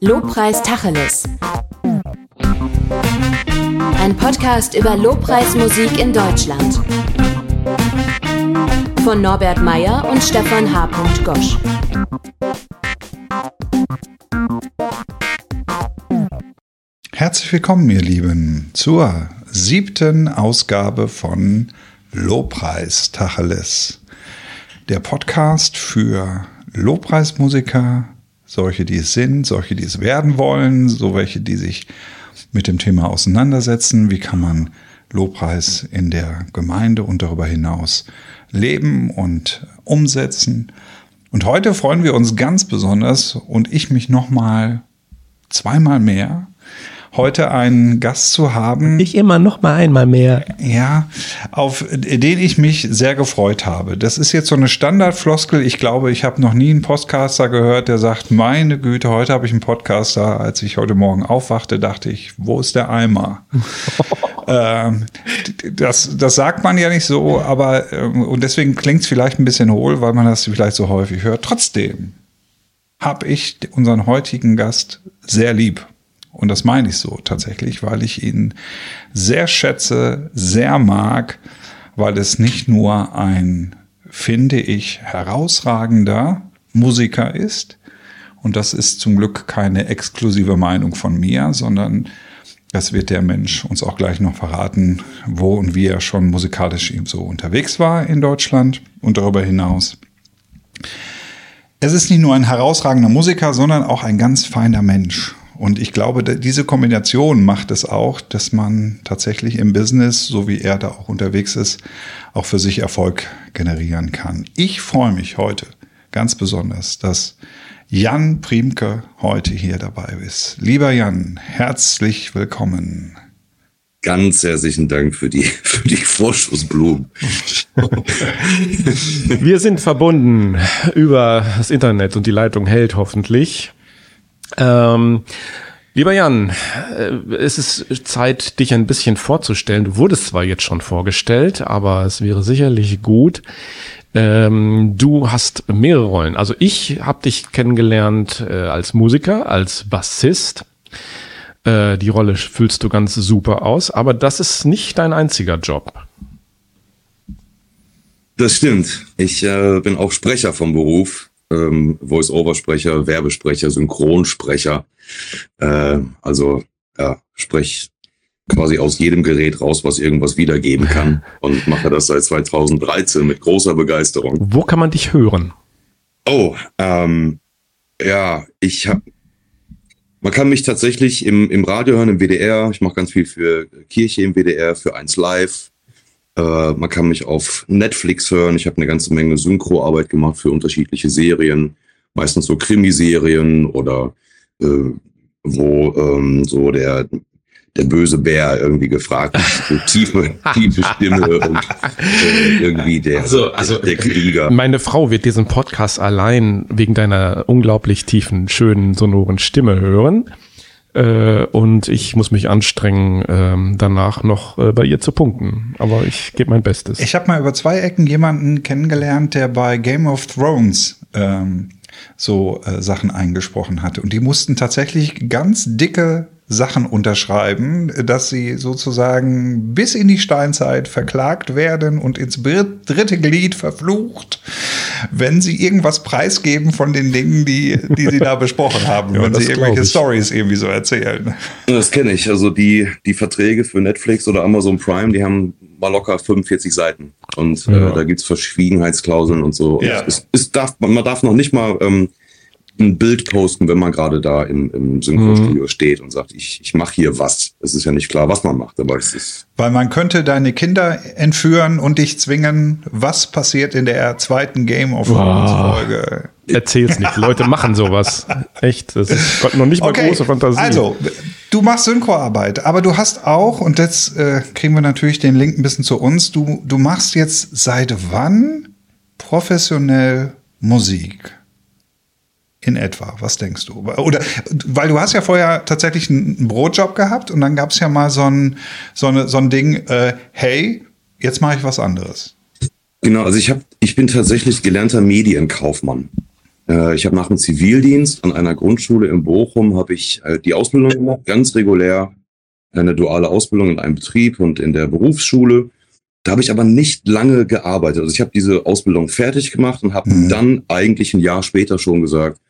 Lobpreis Tacheles. Ein Podcast über Lobpreismusik in Deutschland. Von Norbert Meyer und Stefan H. Gosch. Herzlich willkommen, ihr Lieben, zur siebten Ausgabe von Lobpreis Tacheles. Der Podcast für Lobpreismusiker, solche, die es sind, solche, die es werden wollen, so welche, die sich mit dem Thema auseinandersetzen. Wie kann man Lobpreis in der Gemeinde und darüber hinaus leben und umsetzen? Und heute freuen wir uns ganz besonders und ich mich nochmal zweimal mehr heute einen Gast zu haben. Ich immer noch mal einmal mehr. Ja, auf den ich mich sehr gefreut habe. Das ist jetzt so eine Standardfloskel. Ich glaube, ich habe noch nie einen Podcaster gehört, der sagt, meine Güte, heute habe ich einen Podcaster. Als ich heute Morgen aufwachte, dachte ich, wo ist der Eimer? ähm, das, das sagt man ja nicht so, aber ähm, und deswegen klingt es vielleicht ein bisschen hohl, weil man das vielleicht so häufig hört. Trotzdem habe ich unseren heutigen Gast sehr lieb. Und das meine ich so tatsächlich, weil ich ihn sehr schätze, sehr mag, weil es nicht nur ein, finde ich, herausragender Musiker ist. Und das ist zum Glück keine exklusive Meinung von mir, sondern das wird der Mensch uns auch gleich noch verraten, wo und wie er schon musikalisch eben so unterwegs war in Deutschland und darüber hinaus. Es ist nicht nur ein herausragender Musiker, sondern auch ein ganz feiner Mensch. Und ich glaube, diese Kombination macht es auch, dass man tatsächlich im Business, so wie er da auch unterwegs ist, auch für sich Erfolg generieren kann. Ich freue mich heute ganz besonders, dass Jan Priemke heute hier dabei ist. Lieber Jan, herzlich willkommen. Ganz herzlichen Dank für die, für die Vorschussblumen. Wir sind verbunden über das Internet und die Leitung hält hoffentlich. Ähm, lieber Jan, äh, es ist Zeit, dich ein bisschen vorzustellen. Du wurdest zwar jetzt schon vorgestellt, aber es wäre sicherlich gut. Ähm, du hast mehrere Rollen. Also ich habe dich kennengelernt äh, als Musiker, als Bassist. Äh, die Rolle füllst du ganz super aus, aber das ist nicht dein einziger Job. Das stimmt. Ich äh, bin auch Sprecher vom Beruf ähm, Voice-Over-Sprecher, Werbesprecher, Synchronsprecher. Äh, also ja, sprech quasi aus jedem Gerät raus, was irgendwas wiedergeben kann und mache das seit 2013 mit großer Begeisterung. Wo kann man dich hören? Oh, ähm, ja, ich habe man kann mich tatsächlich im, im Radio hören, im WDR. Ich mache ganz viel für Kirche im WDR, für 1 Live, äh, man kann mich auf Netflix hören. Ich habe eine ganze Menge Synchroarbeit gemacht für unterschiedliche Serien, meistens so Krimiserien oder äh, wo ähm, so der der böse Bär irgendwie gefragt ist, so tiefe, tiefe Stimme und äh, irgendwie der, also, also, der Krieger. Meine Frau wird diesen Podcast allein wegen deiner unglaublich tiefen, schönen, sonoren Stimme hören. Äh, und ich muss mich anstrengen, ähm, danach noch äh, bei ihr zu punkten. Aber ich gebe mein Bestes. Ich habe mal über zwei Ecken jemanden kennengelernt, der bei Game of Thrones ähm, so äh, Sachen eingesprochen hatte. Und die mussten tatsächlich ganz dicke Sachen unterschreiben, dass sie sozusagen bis in die Steinzeit verklagt werden und ins dritte Glied verflucht, wenn sie irgendwas preisgeben von den Dingen, die, die sie da besprochen haben, ja, wenn sie irgendwelche Stories irgendwie so erzählen. Das kenne ich. Also die, die Verträge für Netflix oder Amazon Prime, die haben mal locker 45 Seiten. Und äh, ja. äh, da gibt's Verschwiegenheitsklauseln und so. Ja. Und es, es darf, man darf noch nicht mal ähm, ein Bild posten, wenn man gerade da im, im Synchronstudio mhm. steht und sagt, ich, ich mache hier was. Es ist ja nicht klar, was man macht, aber es ist. Weil man könnte deine Kinder entführen und dich zwingen, was passiert in der zweiten Game of Thrones Folge. Erzähl's nicht. Leute machen sowas. Echt. Das ist noch nicht mal okay. große Fantasie. Also, du machst Synchroarbeit, aber du hast auch, und jetzt äh, kriegen wir natürlich den Link ein bisschen zu uns, du, du machst jetzt seit wann professionell Musik? In etwa? Was denkst du? Oder weil du hast ja vorher tatsächlich einen Brotjob gehabt und dann gab es ja mal so ein, so, eine, so ein Ding, äh, hey, jetzt mache ich was anderes. Genau, also ich habe, ich bin tatsächlich gelernter Medienkaufmann. Äh, ich habe nach dem Zivildienst an einer Grundschule in Bochum habe ich äh, die Ausbildung gemacht, ganz regulär, eine duale Ausbildung in einem Betrieb und in der Berufsschule. Da habe ich aber nicht lange gearbeitet. Also ich habe diese Ausbildung fertig gemacht und habe Mhm. dann eigentlich ein Jahr später schon gesagt,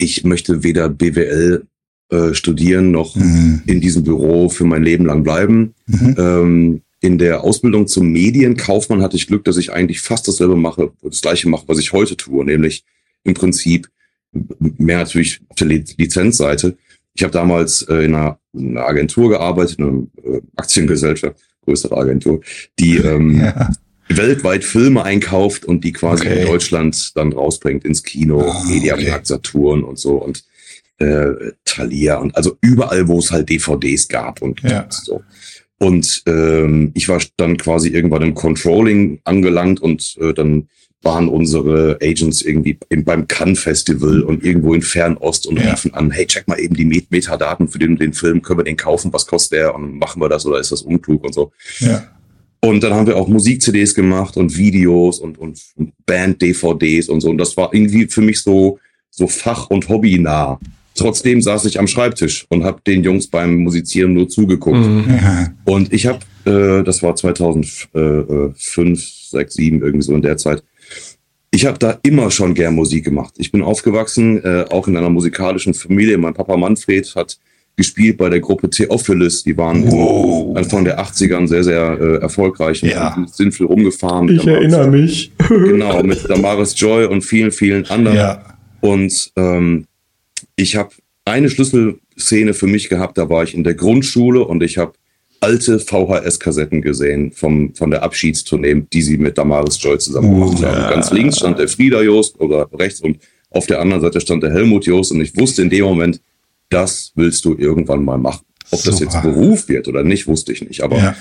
ich möchte weder BWL äh, studieren noch Mhm. in diesem Büro für mein Leben lang bleiben. Mhm. Ähm, in der Ausbildung zum Medienkaufmann hatte ich Glück, dass ich eigentlich fast dasselbe mache, das gleiche mache, was ich heute tue, nämlich im Prinzip mehr natürlich auf der Li- Lizenzseite. Ich habe damals äh, in, einer, in einer Agentur gearbeitet, in einer äh, Aktiengesellschaft, größere Agentur, die ähm, Ja. Weltweit Filme einkauft und die quasi Okay. in Deutschland dann rausbringt ins Kino, Ah, Mediamarkt, Saturn und so und äh, Thalia und also überall, wo es halt DVDs gab und Ja. so. Und ähm, ich war dann quasi irgendwann im Controlling angelangt und äh, dann waren unsere Agents irgendwie im, beim Cannes Festival und irgendwo in Fernost und Ja. riefen an, hey, check mal eben die Met Metadaten für den, den Film, können wir den kaufen, was kostet der und machen wir das oder ist das unklug und so. Ja. Und dann haben wir auch Musik-CDs gemacht und Videos und, und Band-DVDs und so. Und das war irgendwie für mich so, so fach- und hobbynah. Trotzdem saß ich am Schreibtisch und habe den Jungs beim Musizieren nur zugeguckt. Mhm. Ja. Und ich habe, äh, das war 2005, 6, 7, irgendwie so in der Zeit. Ich habe da immer schon gern Musik gemacht. Ich bin aufgewachsen, äh, auch in einer musikalischen Familie. Mein Papa Manfred hat gespielt bei der Gruppe Theophilus. Die waren Wow. in, Anfang der 80ern sehr, sehr äh, erfolgreich und Ja. sind viel rumgefahren. Ich erinnere mich. Genau, mit Damaris Joy und vielen, vielen anderen. Ja. Und ähm, ich habe eine Schlüsselszene für mich gehabt, da war ich in der Grundschule und ich habe alte VHS-Kassetten gesehen vom, von der Abschiedstournee, die sie mit Damaris Joy zusammen gemacht Uh, haben. Ganz links stand der Frieda Jost oder rechts und auf der anderen Seite stand der Helmut Jost und ich wusste in dem Moment, das willst du irgendwann mal machen. Ob das Super. jetzt Beruf wird oder nicht, wusste ich nicht. Aber Ja.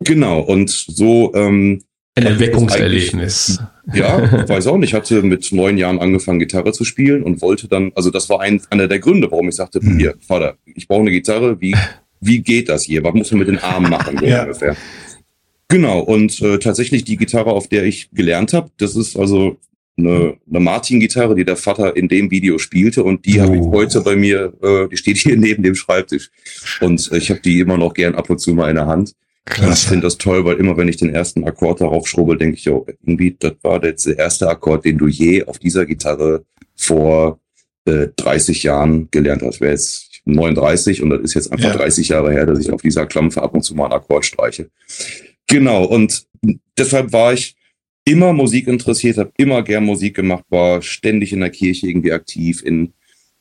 genau, und so ähm, Ein das Erweckungserlebnis. ja, weiß auch nicht. Ich hatte mit neun Jahren angefangen, Gitarre zu spielen und wollte dann, also das war ein, einer der Gründe, warum ich sagte, Mhm. hier, Vater, ich brauche eine Gitarre, wie, wie geht das hier? Was muss man mit den Armen machen? So Ja. ungefähr. Genau, und äh, tatsächlich die Gitarre, auf der ich gelernt habe, das ist also eine, eine Martin-Gitarre, die der Vater in dem Video spielte und die habe ich Oh. heute bei mir, äh, die steht hier neben dem Schreibtisch und äh, ich habe die immer noch gern ab und zu mal in der Hand. Und ich Klasse. finde das toll, weil immer wenn ich den ersten Akkord darauf schrubbel, denke ich, oh, irgendwie, das war der erste Akkord, den du je auf dieser Gitarre vor äh, 30 Jahren gelernt hast. Wäre jetzt 39 und das ist jetzt einfach Ja. 30 Jahre her, dass ich auf dieser Klampfe ab und zu mal einen Akkord streiche. Genau, und deshalb war ich immer Musik interessiert, habe immer gern Musik gemacht, war ständig in der Kirche irgendwie aktiv in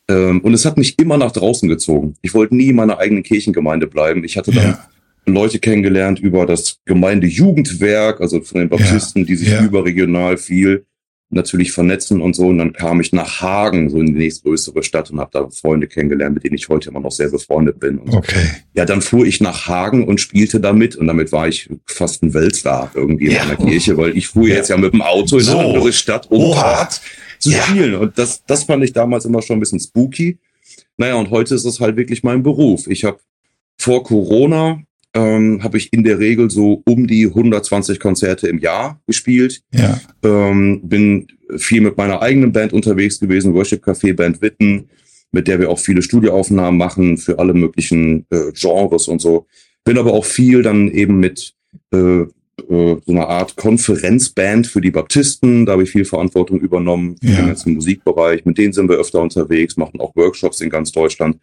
ähm, und es hat mich immer nach draußen gezogen. Ich wollte nie in meiner eigenen Kirchengemeinde bleiben. Ich hatte dann Ja. Leute kennengelernt über das Gemeindejugendwerk, also von den Baptisten, die sich ja. überregional viel natürlich vernetzen und so. Und dann kam ich nach Hagen, so in die nächstgrößere Stadt und habe da Freunde kennengelernt, mit denen ich heute immer noch sehr befreundet bin. Und Okay. ja, dann fuhr ich nach Hagen und spielte damit und damit war ich fast ein Weltstar irgendwie Ja. in der Kirche, weil ich fuhr Ja. jetzt ja mit dem Auto in So. eine andere Stadt, um Oha. dort zu Ja. spielen. Und das, das fand ich damals immer schon ein bisschen spooky. Naja, und heute ist es halt wirklich mein Beruf. Ich habe vor Corona ähm, habe ich in der Regel so um die 120 Konzerte im Jahr gespielt. Ja. Ähm, bin viel mit meiner eigenen Band unterwegs gewesen, Worship Café Band Witten, mit der wir auch viele Studioaufnahmen machen für alle möglichen äh, Genres und so. Bin aber auch viel dann eben mit äh, äh, so einer Art Konferenzband für die Baptisten. Da habe ich viel Verantwortung übernommen für Ja. den ganzen Musikbereich. Mit denen sind wir öfter unterwegs, machen auch Workshops in ganz Deutschland.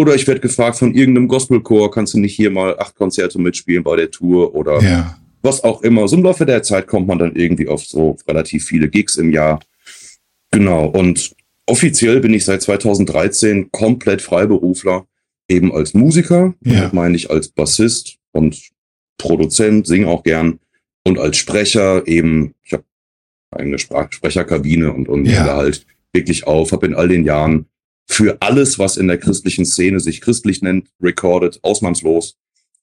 Oder ich werde gefragt von irgendeinem Gospelchor, kannst du nicht hier mal acht Konzerte mitspielen bei der Tour oder Ja. was auch immer. So im Laufe der Zeit kommt man dann irgendwie auf so relativ viele Gigs im Jahr. Genau. Und offiziell bin ich seit 2013 komplett Freiberufler, eben als Musiker. Ja. Damit meine ich als Bassist und Produzent, singe auch gern. Und als Sprecher eben, ich habe eine Sprach Sprecherkabine und, und Ja. ja. halt wirklich auf, habe in all den Jahren für alles, was in der christlichen Szene sich christlich nennt, recorded, ausnahmslos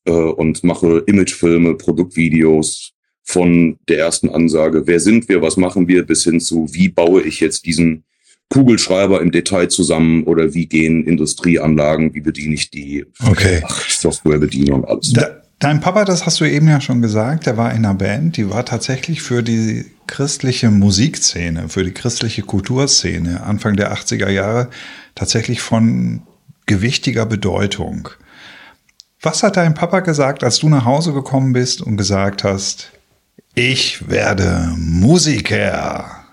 äh, und mache Imagefilme, Produktvideos von der ersten Ansage, wer sind wir, was machen wir, bis hin zu, wie baue ich jetzt diesen Kugelschreiber im Detail zusammen? Oder wie gehen Industrieanlagen, wie bediene ich die? Okay. Softwarebedienung, alles. Da, Dein Papa, das hast du eben ja schon gesagt, der war in einer Band, die war tatsächlich für die christliche Musikszene, für die christliche Kulturszene Anfang der 80er Jahre tatsächlich von gewichtiger Bedeutung. Was hat dein Papa gesagt, als du nach Hause gekommen bist und gesagt hast, ich werde Musiker?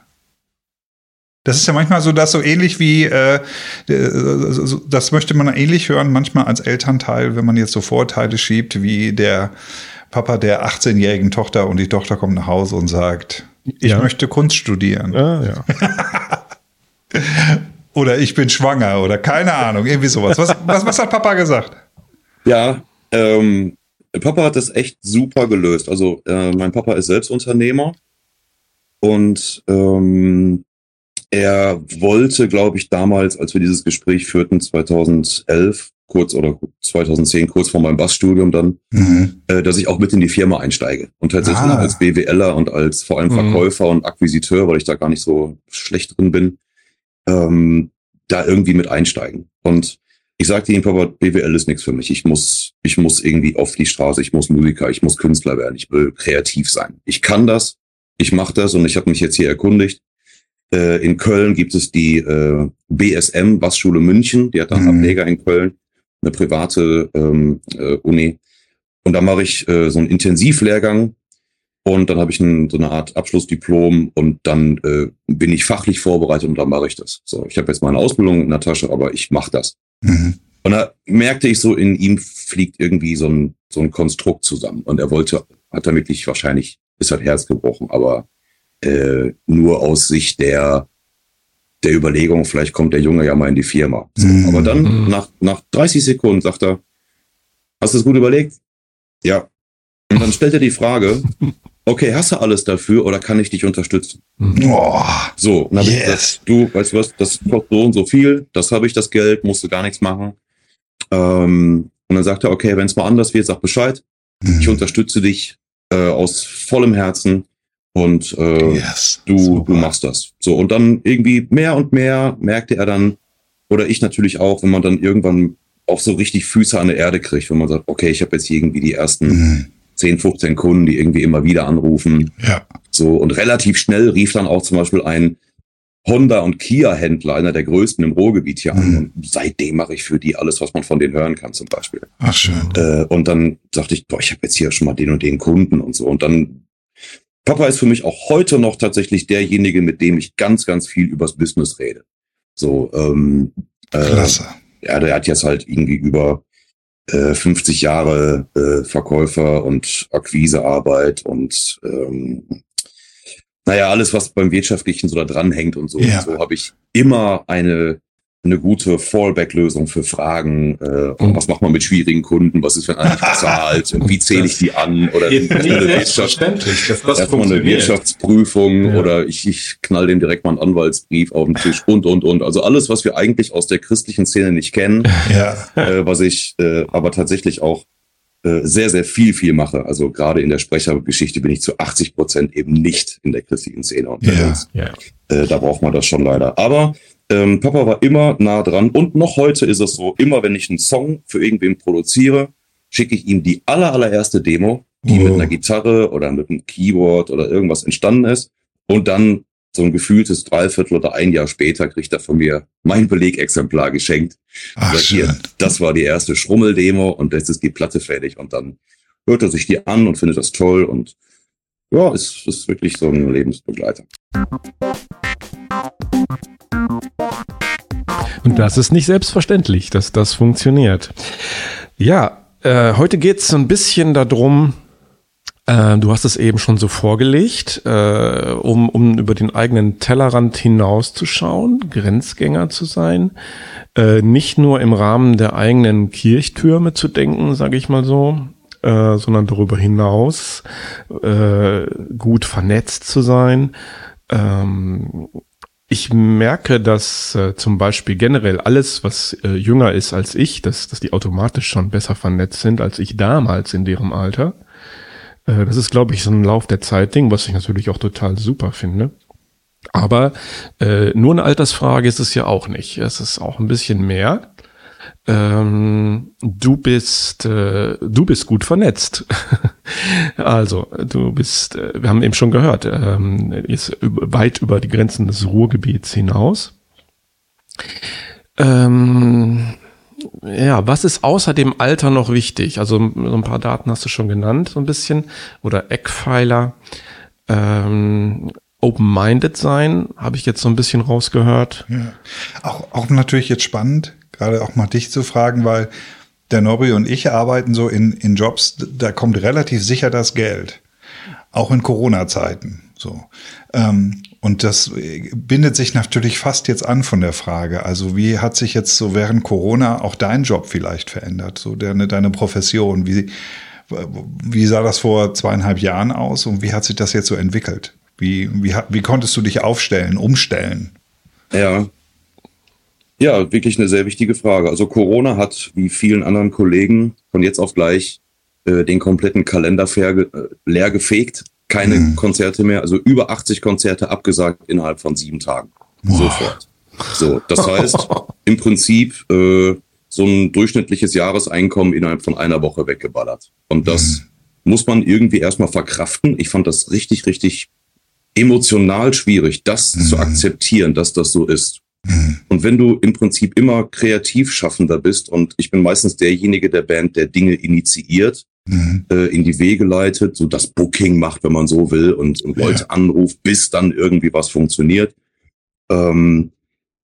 Das ist ja manchmal so, dass so ähnlich wie, äh, das möchte man ähnlich hören, manchmal als Elternteil, wenn man jetzt so Vorteile schiebt, wie der Papa der 18-jährigen Tochter und die Tochter kommt nach Hause und sagt, ich ja. möchte Kunst studieren. Ah, ja. oder ich bin schwanger oder keine Ahnung, irgendwie sowas. Was, was, was hat Papa gesagt? Ja, ähm, Papa hat das echt super gelöst. Also äh, mein Papa ist selbst Unternehmer und ähm, er wollte, glaube ich, damals, als wir dieses Gespräch führten, 2011, kurz oder 2010, kurz vor meinem Bassstudium dann, mhm. äh, dass ich auch mit in die Firma einsteige. Und tatsächlich ah. als BWLer und als vor allem mhm. Verkäufer mhm. und Akquisiteur, weil ich da gar nicht so schlecht drin bin, ähm, da irgendwie mit einsteigen. Und ich sagte ihm, Papa, BWL ist nichts für mich. Ich muss, ich muss irgendwie auf die Straße, ich muss Musiker, ich muss Künstler werden, ich will kreativ sein. Ich kann das, ich mache das und ich habe mich jetzt hier erkundigt äh, in Köln gibt es die äh, BSM, Bassschule München, die hat dann mhm. Ableger in Köln, eine private ähm, äh, Uni. Und da mache ich äh, so einen Intensivlehrgang und dann habe ich ein, so eine Art Abschlussdiplom und dann äh, bin ich fachlich vorbereitet und dann mache ich das. So, ich habe jetzt meine Ausbildung in der Tasche, aber ich mache das. Mhm. Und da merkte ich so, in ihm fliegt irgendwie so ein, so ein Konstrukt zusammen. Und er wollte, hat damit nicht wahrscheinlich, ist halt Herz gebrochen, aber äh, nur aus Sicht der, der Überlegung, vielleicht kommt der Junge ja mal in die Firma. So, mhm. Aber dann mhm. nach, nach 30 Sekunden sagt er, hast du es gut überlegt? Ja. Und dann stellt er die Frage, okay, hast du alles dafür oder kann ich dich unterstützen? Oh, so, und dann yes. ich gesagt, du, weißt du was, das kostet so und so viel, das habe ich das Geld, musst du gar nichts machen. Ähm, und dann sagt er, okay, wenn es mal anders wird, sag Bescheid. Mhm. Ich unterstütze dich äh, aus vollem Herzen. Und äh, yes, du, du machst das. So, und dann irgendwie mehr und mehr merkte er dann, oder ich natürlich auch, wenn man dann irgendwann auch so richtig Füße an der Erde kriegt, wenn man sagt, okay, ich habe jetzt irgendwie die ersten mhm. 10, 15 Kunden, die irgendwie immer wieder anrufen. Ja. So, und relativ schnell rief dann auch zum Beispiel ein Honda- und Kia-Händler, einer der größten im Ruhrgebiet hier mhm. an. Und seitdem mache ich für die alles, was man von denen hören kann, zum Beispiel. Ach schön. Äh, und dann dachte ich, boah, ich habe jetzt hier schon mal den und den Kunden und so. Und dann Papa ist für mich auch heute noch tatsächlich derjenige, mit dem ich ganz, ganz viel übers Business rede. So, ähm, äh, Klasse. Ja, der hat jetzt halt irgendwie über äh, 50 Jahre äh, Verkäufer und Akquisearbeit und ähm, naja, alles, was beim Wirtschaftlichen so da dranhängt und so. Ja. Und so habe ich immer eine eine gute Fallback-Lösung für Fragen. Äh, mhm. Was macht man mit schwierigen Kunden? Was ist, wenn einer nicht bezahlt? Und wie zähle ich die an? Oder eine, Wirtschaft, erstmal eine Wirtschaftsprüfung ja. oder ich, ich knall dem direkt mal einen Anwaltsbrief auf den Tisch und, und, und. Also alles, was wir eigentlich aus der christlichen Szene nicht kennen, ja. äh, was ich äh, aber tatsächlich auch äh, sehr, sehr viel, viel mache. Also gerade in der Sprechergeschichte bin ich zu 80 Prozent eben nicht in der christlichen Szene unterwegs. Ja. Ja. Äh, da braucht man das schon leider. Aber ähm, Papa war immer nah dran und noch heute ist es so, immer wenn ich einen Song für irgendwen produziere, schicke ich ihm die aller, allererste Demo, die oh. mit einer Gitarre oder mit einem Keyboard oder irgendwas entstanden ist. Und dann so ein gefühltes Dreiviertel oder ein Jahr später kriegt er von mir mein Belegexemplar geschenkt. Ach, hier, das war die erste Schrummeldemo und jetzt ist die Platte fertig und dann hört er sich die an und findet das toll und ja, ist, ist wirklich so ein Lebensbegleiter. Und das ist nicht selbstverständlich, dass das funktioniert. Ja, äh, heute geht es so ein bisschen darum, äh, du hast es eben schon so vorgelegt, äh, um, um über den eigenen Tellerrand hinauszuschauen, Grenzgänger zu sein, äh, nicht nur im Rahmen der eigenen Kirchtürme zu denken, sage ich mal so, äh, sondern darüber hinaus äh, gut vernetzt zu sein, ähm, ich merke, dass äh, zum Beispiel generell alles, was äh, jünger ist als ich, dass, dass die automatisch schon besser vernetzt sind als ich damals in deren Alter. Äh, das ist, glaube ich, so ein Lauf der Zeit-Ding, was ich natürlich auch total super finde. Aber äh, nur eine Altersfrage ist es ja auch nicht. Es ist auch ein bisschen mehr. Ähm, du bist, äh, du bist gut vernetzt. also, du bist, äh, wir haben eben schon gehört, ähm, ist weit über die Grenzen des Ruhrgebiets hinaus. Ähm, ja, was ist außer dem Alter noch wichtig? Also so ein paar Daten hast du schon genannt, so ein bisschen. Oder Eckpfeiler. Ähm, Open-minded sein, habe ich jetzt so ein bisschen rausgehört. Ja. Auch, auch natürlich jetzt spannend, gerade auch mal dich zu fragen, weil der Nobby und ich arbeiten so in, in Jobs, da kommt relativ sicher das Geld. Auch in Corona-Zeiten. So. Ähm, und das bindet sich natürlich fast jetzt an von der Frage. Also wie hat sich jetzt so während Corona auch dein Job vielleicht verändert? So deine, deine Profession? Wie, wie sah das vor zweieinhalb Jahren aus und wie hat sich das jetzt so entwickelt? Wie, wie, wie konntest du dich aufstellen, umstellen? Ja, ja, wirklich eine sehr wichtige Frage. Also Corona hat, wie vielen anderen Kollegen, von jetzt auf gleich äh, den kompletten Kalender äh, leer gefegt. Keine mhm. Konzerte mehr, also über 80 Konzerte abgesagt innerhalb von sieben Tagen. Boah. Sofort. So, das heißt, im Prinzip äh, so ein durchschnittliches Jahreseinkommen innerhalb von einer Woche weggeballert. Und das mhm. muss man irgendwie erstmal verkraften. Ich fand das richtig, richtig emotional schwierig, das mhm. zu akzeptieren, dass das so ist. Mhm. Und wenn du im Prinzip immer kreativ schaffender bist und ich bin meistens derjenige der Band, der Dinge initiiert, mhm. äh, in die Wege leitet, so das Booking macht, wenn man so will, und, und Leute ja. anruft, bis dann irgendwie was funktioniert. Ähm,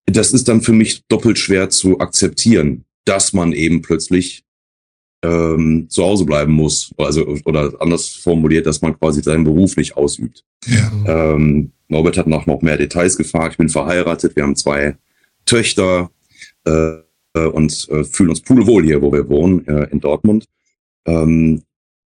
das ist dann für mich doppelt schwer zu akzeptieren, dass man eben plötzlich ähm, zu Hause bleiben muss. Also, oder anders formuliert, dass man quasi seinen Beruf nicht ausübt. Ja. Ähm, Norbert hat noch, noch mehr Details gefragt. Ich bin verheiratet, wir haben zwei Töchter äh, und äh, fühlen uns pudelwohl hier, wo wir wohnen, äh, in Dortmund. Ähm,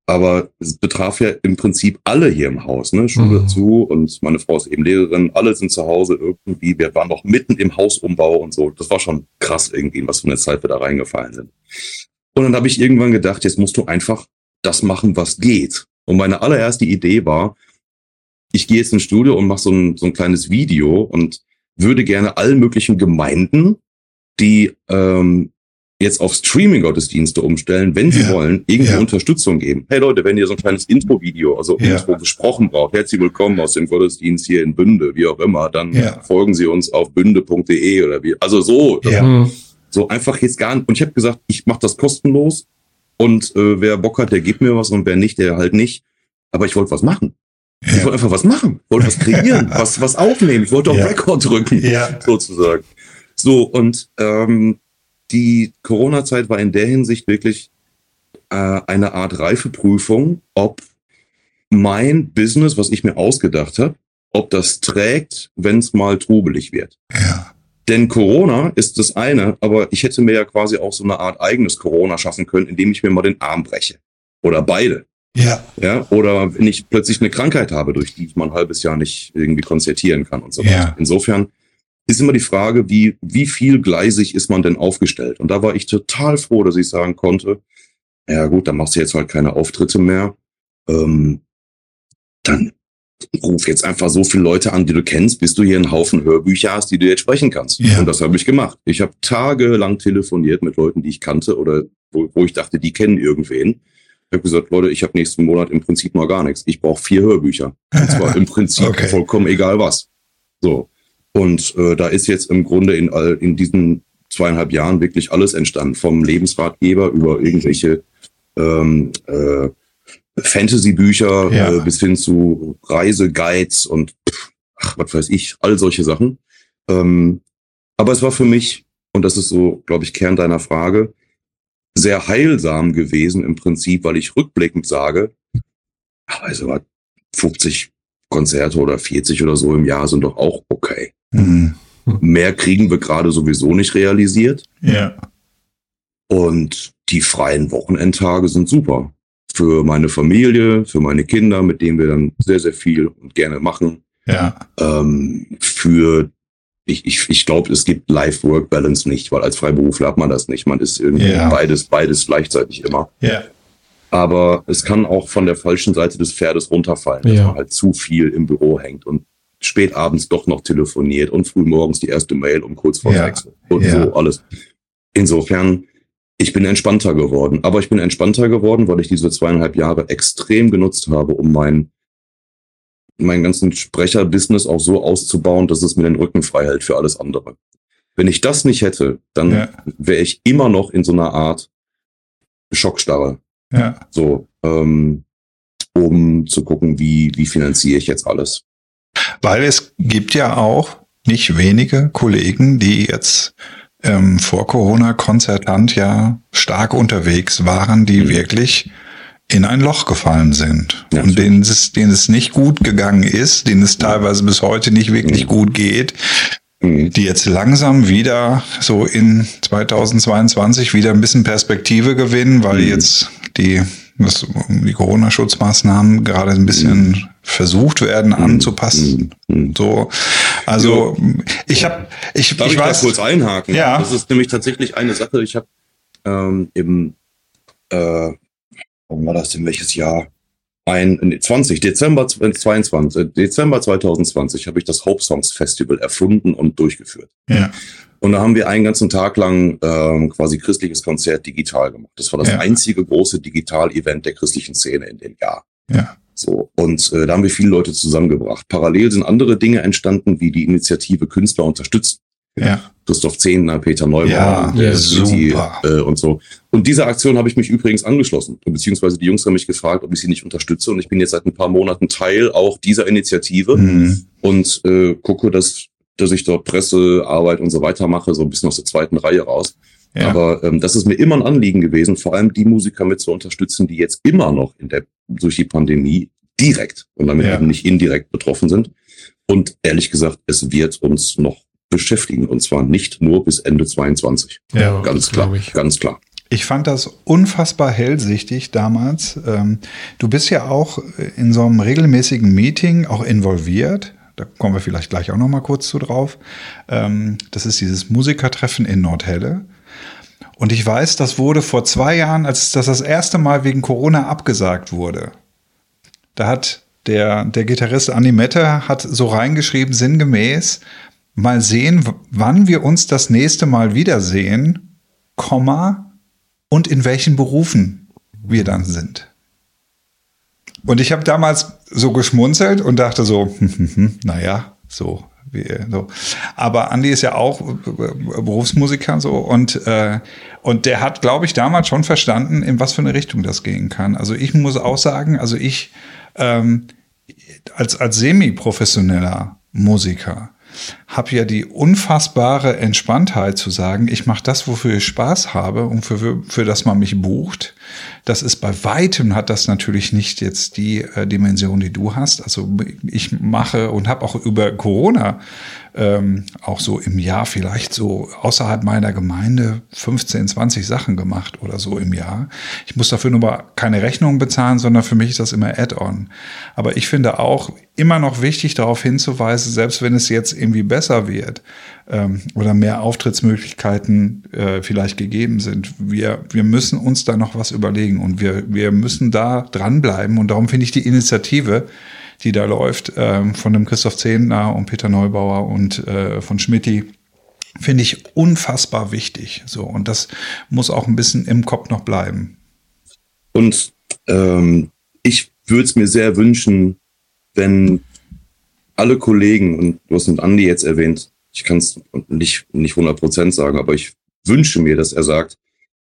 aber es betraf ja im Prinzip alle hier im Haus, ne? Schule mhm. zu und meine Frau ist eben Lehrerin, alle sind zu Hause irgendwie. Wir waren noch mitten im Hausumbau und so. Das war schon krass irgendwie, was für eine Zeit wir da reingefallen sind. Und dann habe ich irgendwann gedacht, jetzt musst du einfach das machen, was geht. Und meine allererste Idee war, ich gehe jetzt ins Studio und mache so ein, so ein kleines Video und würde gerne allen möglichen Gemeinden, die ähm, jetzt auf Streaming-Gottesdienste umstellen, wenn sie ja, wollen, irgendwie ja. Unterstützung geben. Hey Leute, wenn ihr so ein kleines Intro-Video, also ja. Intro gesprochen braucht, herzlich willkommen aus dem Gottesdienst hier in Bünde, wie auch immer, dann folgen Sie uns auf bünde.de oder wie. Also so, das, so einfach jetzt gar nicht. Und ich habe gesagt, ich mache das kostenlos und äh, wer Bock hat, der gibt mir was und wer nicht, der halt nicht. Aber ich wollte was machen. Ich wollte einfach was machen, wollte was kreieren, was, was aufnehmen. Ich wollte auf ja. Rekord drücken, ja. sozusagen. So, und ähm, die Corona-Zeit war in der Hinsicht wirklich äh, eine Art Reifeprüfung, ob mein Business, was ich mir ausgedacht habe, ob das trägt, wenn es mal trubelig wird. Ja. Denn Corona ist das eine, aber ich hätte mir ja quasi auch so eine Art eigenes Corona schaffen können, indem ich mir mal den Arm breche. Oder beide. Ja. Ja. Oder wenn ich plötzlich eine Krankheit habe, durch die ich mal ein halbes Jahr nicht irgendwie konzertieren kann und so weiter. Ja. Insofern ist immer die Frage, wie, wie viel gleisig ist man denn aufgestellt? Und da war ich total froh, dass ich sagen konnte, ja gut, dann machst du jetzt halt keine Auftritte mehr. Ähm, dann ruf jetzt einfach so viele Leute an, die du kennst, bis du hier einen Haufen Hörbücher hast, die du jetzt sprechen kannst. Ja. Und das habe ich gemacht. Ich habe tagelang telefoniert mit Leuten, die ich kannte oder wo, wo ich dachte, die kennen irgendwen. Ich habe gesagt, Leute, ich habe nächsten Monat im Prinzip noch gar nichts. Ich brauche vier Hörbücher. Und zwar im Prinzip okay. vollkommen egal was. So. Und äh, da ist jetzt im Grunde in, all, in diesen zweieinhalb Jahren wirklich alles entstanden. Vom Lebensratgeber über irgendwelche ähm, äh, Fantasy-Bücher ja. äh, bis hin zu Reiseguides und ach, was weiß ich, all solche Sachen. Ähm, aber es war für mich, und das ist so, glaube ich, Kern deiner Frage, sehr heilsam gewesen im Prinzip, weil ich rückblickend sage, also 50 Konzerte oder 40 oder so im Jahr sind doch auch okay. Mhm. Mehr kriegen wir gerade sowieso nicht realisiert. Ja. Und die freien Wochenendtage sind super für meine Familie, für meine Kinder, mit denen wir dann sehr, sehr viel und gerne machen. Ja. Ähm, für ich, ich, ich glaube, es gibt Life-Work-Balance nicht, weil als Freiberufler hat man das nicht. Man ist irgendwie ja. beides, beides gleichzeitig immer. Ja. Aber es kann auch von der falschen Seite des Pferdes runterfallen, dass man halt zu viel im Büro hängt und spät abends doch noch telefoniert und früh morgens die erste Mail um kurz vor sechs und so alles. Insofern ich bin entspannter geworden. Aber ich bin entspannter geworden, weil ich diese zweieinhalb Jahre extrem genutzt habe, um mein, meinen ganzen Sprecherbusiness auch so auszubauen, dass es mir den Rücken frei hält für alles andere. Wenn ich das nicht hätte, dann ja. wäre ich immer noch in so einer Art Schockstarre. Ja. So, ähm, um zu gucken, wie, wie finanziere ich jetzt alles. Weil es gibt ja auch nicht wenige Kollegen, die jetzt ähm, vor Corona konzertant ja stark unterwegs waren, die mhm. wirklich in ein Loch gefallen sind ja, und denen es, denen es nicht gut gegangen ist, denen es teilweise bis heute nicht wirklich mhm. gut geht, mhm. die jetzt langsam wieder so in 2022 wieder ein bisschen Perspektive gewinnen, weil mhm. jetzt die die Corona-Schutzmaßnahmen gerade ein bisschen mhm. versucht werden mhm. anzupassen. So, also ich habe, ich, Darf ich, ich weiß, kurz einhaken. Ja, das ist nämlich tatsächlich eine Sache. Ich habe ähm, im, äh, wann war das denn welches Jahr? Ein 20 Dezember 22 Dezember 2020 habe ich das Hope Songs Festival erfunden und durchgeführt. Ja. Und da haben wir einen ganzen Tag lang ähm, quasi christliches Konzert digital gemacht. Das war das ja. einzige große Digital-Event der christlichen Szene in dem Jahr. Ja. So, und äh, da haben wir viele Leute zusammengebracht. Parallel sind andere Dinge entstanden, wie die Initiative Künstler unterstützen. Ja. Christoph Zehner, Peter Neubauer, ja, ja, super. äh, und so. Und dieser Aktion habe ich mich übrigens angeschlossen, beziehungsweise die Jungs haben mich gefragt, ob ich sie nicht unterstütze. Und ich bin jetzt seit ein paar Monaten Teil auch dieser Initiative mhm. und äh, gucke, dass dass ich dort Pressearbeit und so weiter mache, so ein bisschen aus der zweiten Reihe raus. Ja. Aber ähm, das ist mir immer ein Anliegen gewesen, vor allem die Musiker mit zu unterstützen, die jetzt immer noch in der durch die Pandemie direkt und damit ja. eben nicht indirekt betroffen sind. Und ehrlich gesagt, es wird uns noch beschäftigen und zwar nicht nur bis Ende 22. Ja, ganz klar, ganz klar. Ich fand das unfassbar hellsichtig damals. Ähm, du bist ja auch in so einem regelmäßigen Meeting auch involviert da kommen wir vielleicht gleich auch noch mal kurz zu drauf. Ähm, das ist dieses Musikertreffen in Nordhelle. Und ich weiß, das wurde vor zwei Jahren, als das das erste Mal wegen Corona abgesagt wurde. Da hat der, der Gitarrist Anni Mette hat so reingeschrieben, sinngemäß, mal sehen, wann wir uns das nächste Mal wiedersehen, Komma, und in welchen Berufen wir dann sind. Und ich habe damals so geschmunzelt und dachte so, naja, so. Wie, so. Aber Andy ist ja auch Berufsmusiker so und äh, und der hat, glaube ich, damals schon verstanden, in was für eine Richtung das gehen kann. Also ich muss auch sagen, also ich ähm, als als semi-professioneller Musiker habe ja die unfassbare Entspanntheit zu sagen, ich mache das, wofür ich Spaß habe und für, für das man mich bucht. Das ist bei weitem, hat das natürlich nicht jetzt die äh, Dimension, die du hast. Also ich mache und habe auch über Corona ähm, auch so im Jahr vielleicht so außerhalb meiner Gemeinde 15, 20 Sachen gemacht oder so im Jahr. Ich muss dafür nur mal keine Rechnung bezahlen, sondern für mich ist das immer Add-on. Aber ich finde auch immer noch wichtig darauf hinzuweisen, selbst wenn es jetzt irgendwie besser wird ähm, oder mehr Auftrittsmöglichkeiten äh, vielleicht gegeben sind, wir, wir müssen uns da noch was überlegen und wir, wir müssen da dranbleiben und darum finde ich die Initiative die da läuft, ähm, von dem Christoph Zehner und Peter Neubauer und äh, von Schmidti, finde ich unfassbar wichtig. So, und das muss auch ein bisschen im Kopf noch bleiben. Und ähm, ich würde es mir sehr wünschen, wenn alle Kollegen, und du hast mit Andi jetzt erwähnt, ich kann es nicht, nicht 100% sagen, aber ich wünsche mir, dass er sagt,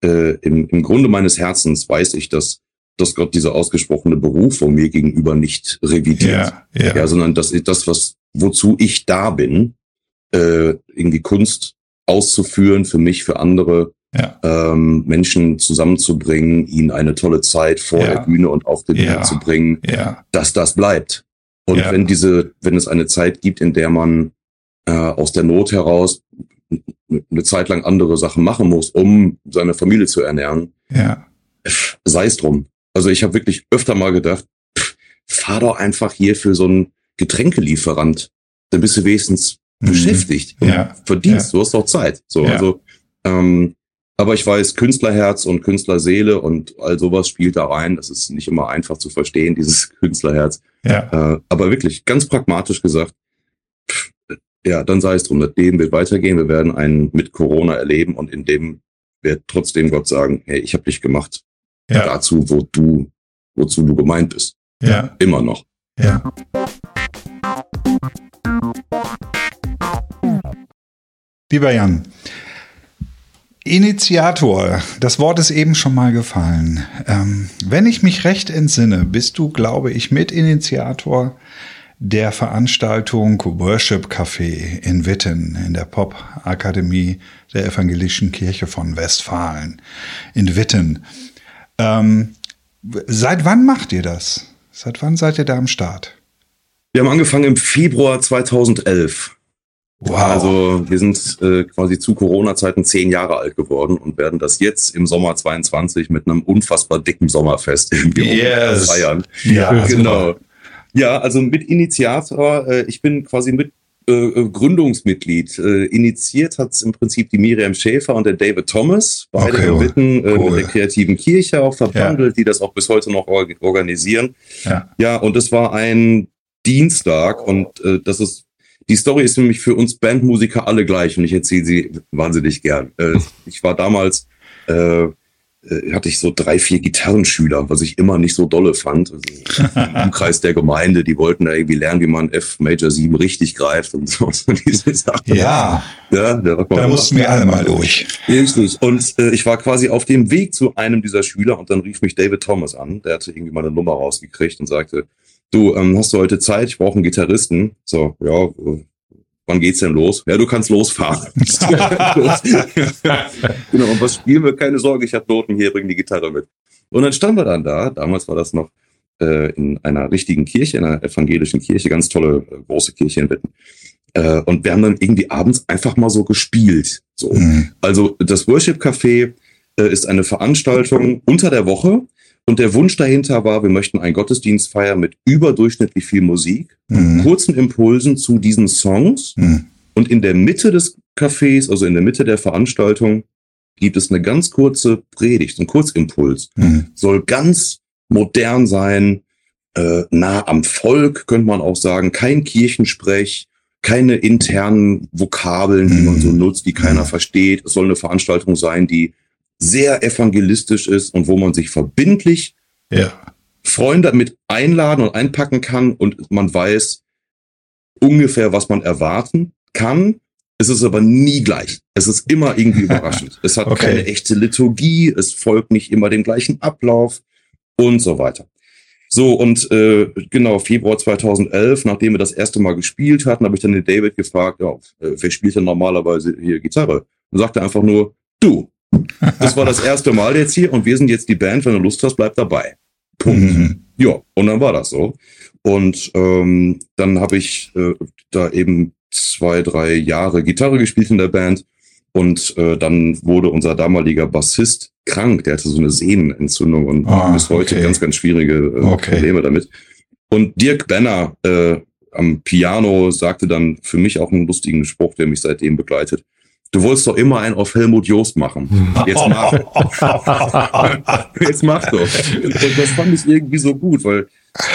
äh, im, im Grunde meines Herzens weiß ich, dass dass Gott diese ausgesprochene Berufung mir gegenüber nicht revidiert, ja, ja. ja sondern dass das, was wozu ich da bin, äh, irgendwie Kunst auszuführen für mich, für andere ja. ähm, Menschen zusammenzubringen, ihnen eine tolle Zeit vor ja. der Bühne und auf der Bühne zu bringen, dass das bleibt. Und wenn diese, wenn es eine Zeit gibt, in der man äh, aus der Not heraus eine Zeit lang andere Sachen machen muss, um seine Familie zu ernähren, ja. sei es drum. Also ich habe wirklich öfter mal gedacht, pff, fahr doch einfach hier für so einen Getränkelieferant. Dann bist du wenigstens mhm. beschäftigt ja. verdienst. Ja. Du hast doch Zeit. So, ja. also, ähm, aber ich weiß, Künstlerherz und Künstlerseele und all sowas spielt da rein. Das ist nicht immer einfach zu verstehen, dieses Künstlerherz. Ja. Äh, aber wirklich, ganz pragmatisch gesagt, pff, ja, dann sei es drum. Das Leben wird weitergehen. Wir werden einen mit Corona erleben und in dem werde trotzdem Gott sagen, hey, ich habe dich gemacht Ja. dazu, wo du, wozu du gemeint bist. Ja, Immer noch. ja. Lieber Jan, Initiator, das Wort ist eben schon mal gefallen. Ähm, wenn ich mich recht entsinne, bist du, glaube ich, Mitinitiator der Veranstaltung Worship Café in Witten in der Pop-Akademie der Evangelischen Kirche von Westfalen in Witten. Ähm, seit wann macht ihr das? Seit wann seid ihr da am Start? Wir haben angefangen im Februar 2011. Wow. Also wir sind äh, quasi zu Corona-Zeiten zehn Jahre alt geworden und werden das jetzt im Sommer 22 mit einem unfassbar dicken Sommerfest irgendwie Yes. feiern. Ja, genau. Ja, also mit Initiator, äh, ich bin quasi mit äh, äh, Gründungsmitglied. Äh, initiiert hat es im Prinzip die Miriam Schäfer und der David Thomas, beide Okay, Witten, äh, cool. mit der kreativen Kirche auch verbandelt, die das auch bis heute noch org organisieren. Ja. Ja, und es war ein Dienstag und äh, das ist die Story ist nämlich für uns Bandmusiker alle gleich und ich erzähle sie wahnsinnig gern. Äh, ich war damals, äh, äh, hatte ich so drei, vier Gitarrenschüler, was ich immer nicht so dolle fand. Also, Im Umkreis der Gemeinde, die wollten da irgendwie lernen, wie man F Major 7 richtig greift und so. diese Sachen. Ja, ja da, da mussten wir alle mal durch. Richtig. Und äh, ich war quasi auf dem Weg zu einem dieser Schüler und dann rief mich David Thomas an. Der hatte irgendwie meine Nummer rausgekriegt und sagte, du, ähm, hast du heute Zeit? Ich brauche einen Gitarristen. So, ja, äh, wann geht's denn los? Ja, du kannst losfahren. Los. genau, und was spielen wir? Keine Sorge, ich habe Noten hier, bring die Gitarre mit. Und dann standen wir dann da. Damals war das noch äh, in einer richtigen Kirche, in einer evangelischen Kirche, ganz tolle äh, große Kirche in Witten. Äh, und wir haben dann irgendwie abends einfach mal so gespielt. So. Mhm. Also das Worship Café äh, ist eine Veranstaltung unter der Woche und der Wunsch dahinter war, wir möchten einen Gottesdienst feiern mit überdurchschnittlich viel Musik, Mhm. kurzen Impulsen zu diesen Songs Mhm. und in der Mitte des Cafés, also in der Mitte der Veranstaltung, gibt es eine ganz kurze Predigt, ein Kurzimpuls. Mhm. Soll ganz modern sein, äh, nah am Volk, könnte man auch sagen, kein Kirchensprech, keine internen Vokabeln, die man so Mhm. nutzt, die keiner Mhm. versteht. Es soll eine Veranstaltung sein, die sehr evangelistisch ist und wo man sich verbindlich Ja. Freunde mit einladen und einpacken kann und man weiß ungefähr, was man erwarten kann. Es ist aber nie gleich. Es ist immer irgendwie überraschend. Es hat Okay. keine echte Liturgie, es folgt nicht immer dem gleichen Ablauf und so weiter. So, und äh, genau, Februar 2011, nachdem wir das erste Mal gespielt hatten, habe ich dann den David gefragt, ja, äh, wer spielt denn normalerweise hier Gitarre? Und sagte einfach nur, du. Das war das erste Mal jetzt hier und wir sind jetzt die Band, wenn du Lust hast, bleib dabei. Punkt. Mhm. Ja, und dann war das so. Und ähm, dann habe ich äh, da eben zwei, drei Jahre Gitarre gespielt in der Band. Und äh, dann wurde unser damaliger Bassist krank. Der hatte so eine Sehnenentzündung und Ah, bis heute okay. ganz, ganz schwierige äh, Okay. Probleme damit. Und Dirk Benner äh, am Piano sagte dann für mich auch einen lustigen Spruch, der mich seitdem begleitet. Du wolltest doch immer einen auf Helmut Jost machen. Jetzt mach. Jetzt mach doch. Und das fand ich irgendwie so gut, weil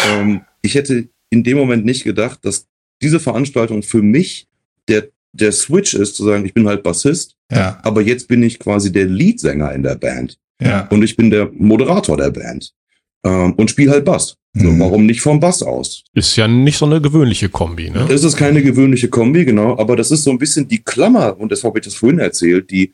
ähm, ich hätte in dem Moment nicht gedacht, dass diese Veranstaltung für mich der, der Switch ist, zu sagen, ich bin halt Bassist, Ja, aber jetzt bin ich quasi der Leadsänger in der Band ja. und ich bin der Moderator der Band ähm, und spiele halt Bass. So, Mhm. warum nicht vom Bass aus? Ist ja nicht so eine gewöhnliche Kombi, ne? Es ist keine gewöhnliche Kombi, genau, aber das ist so ein bisschen die Klammer, und das habe ich das vorhin erzählt, die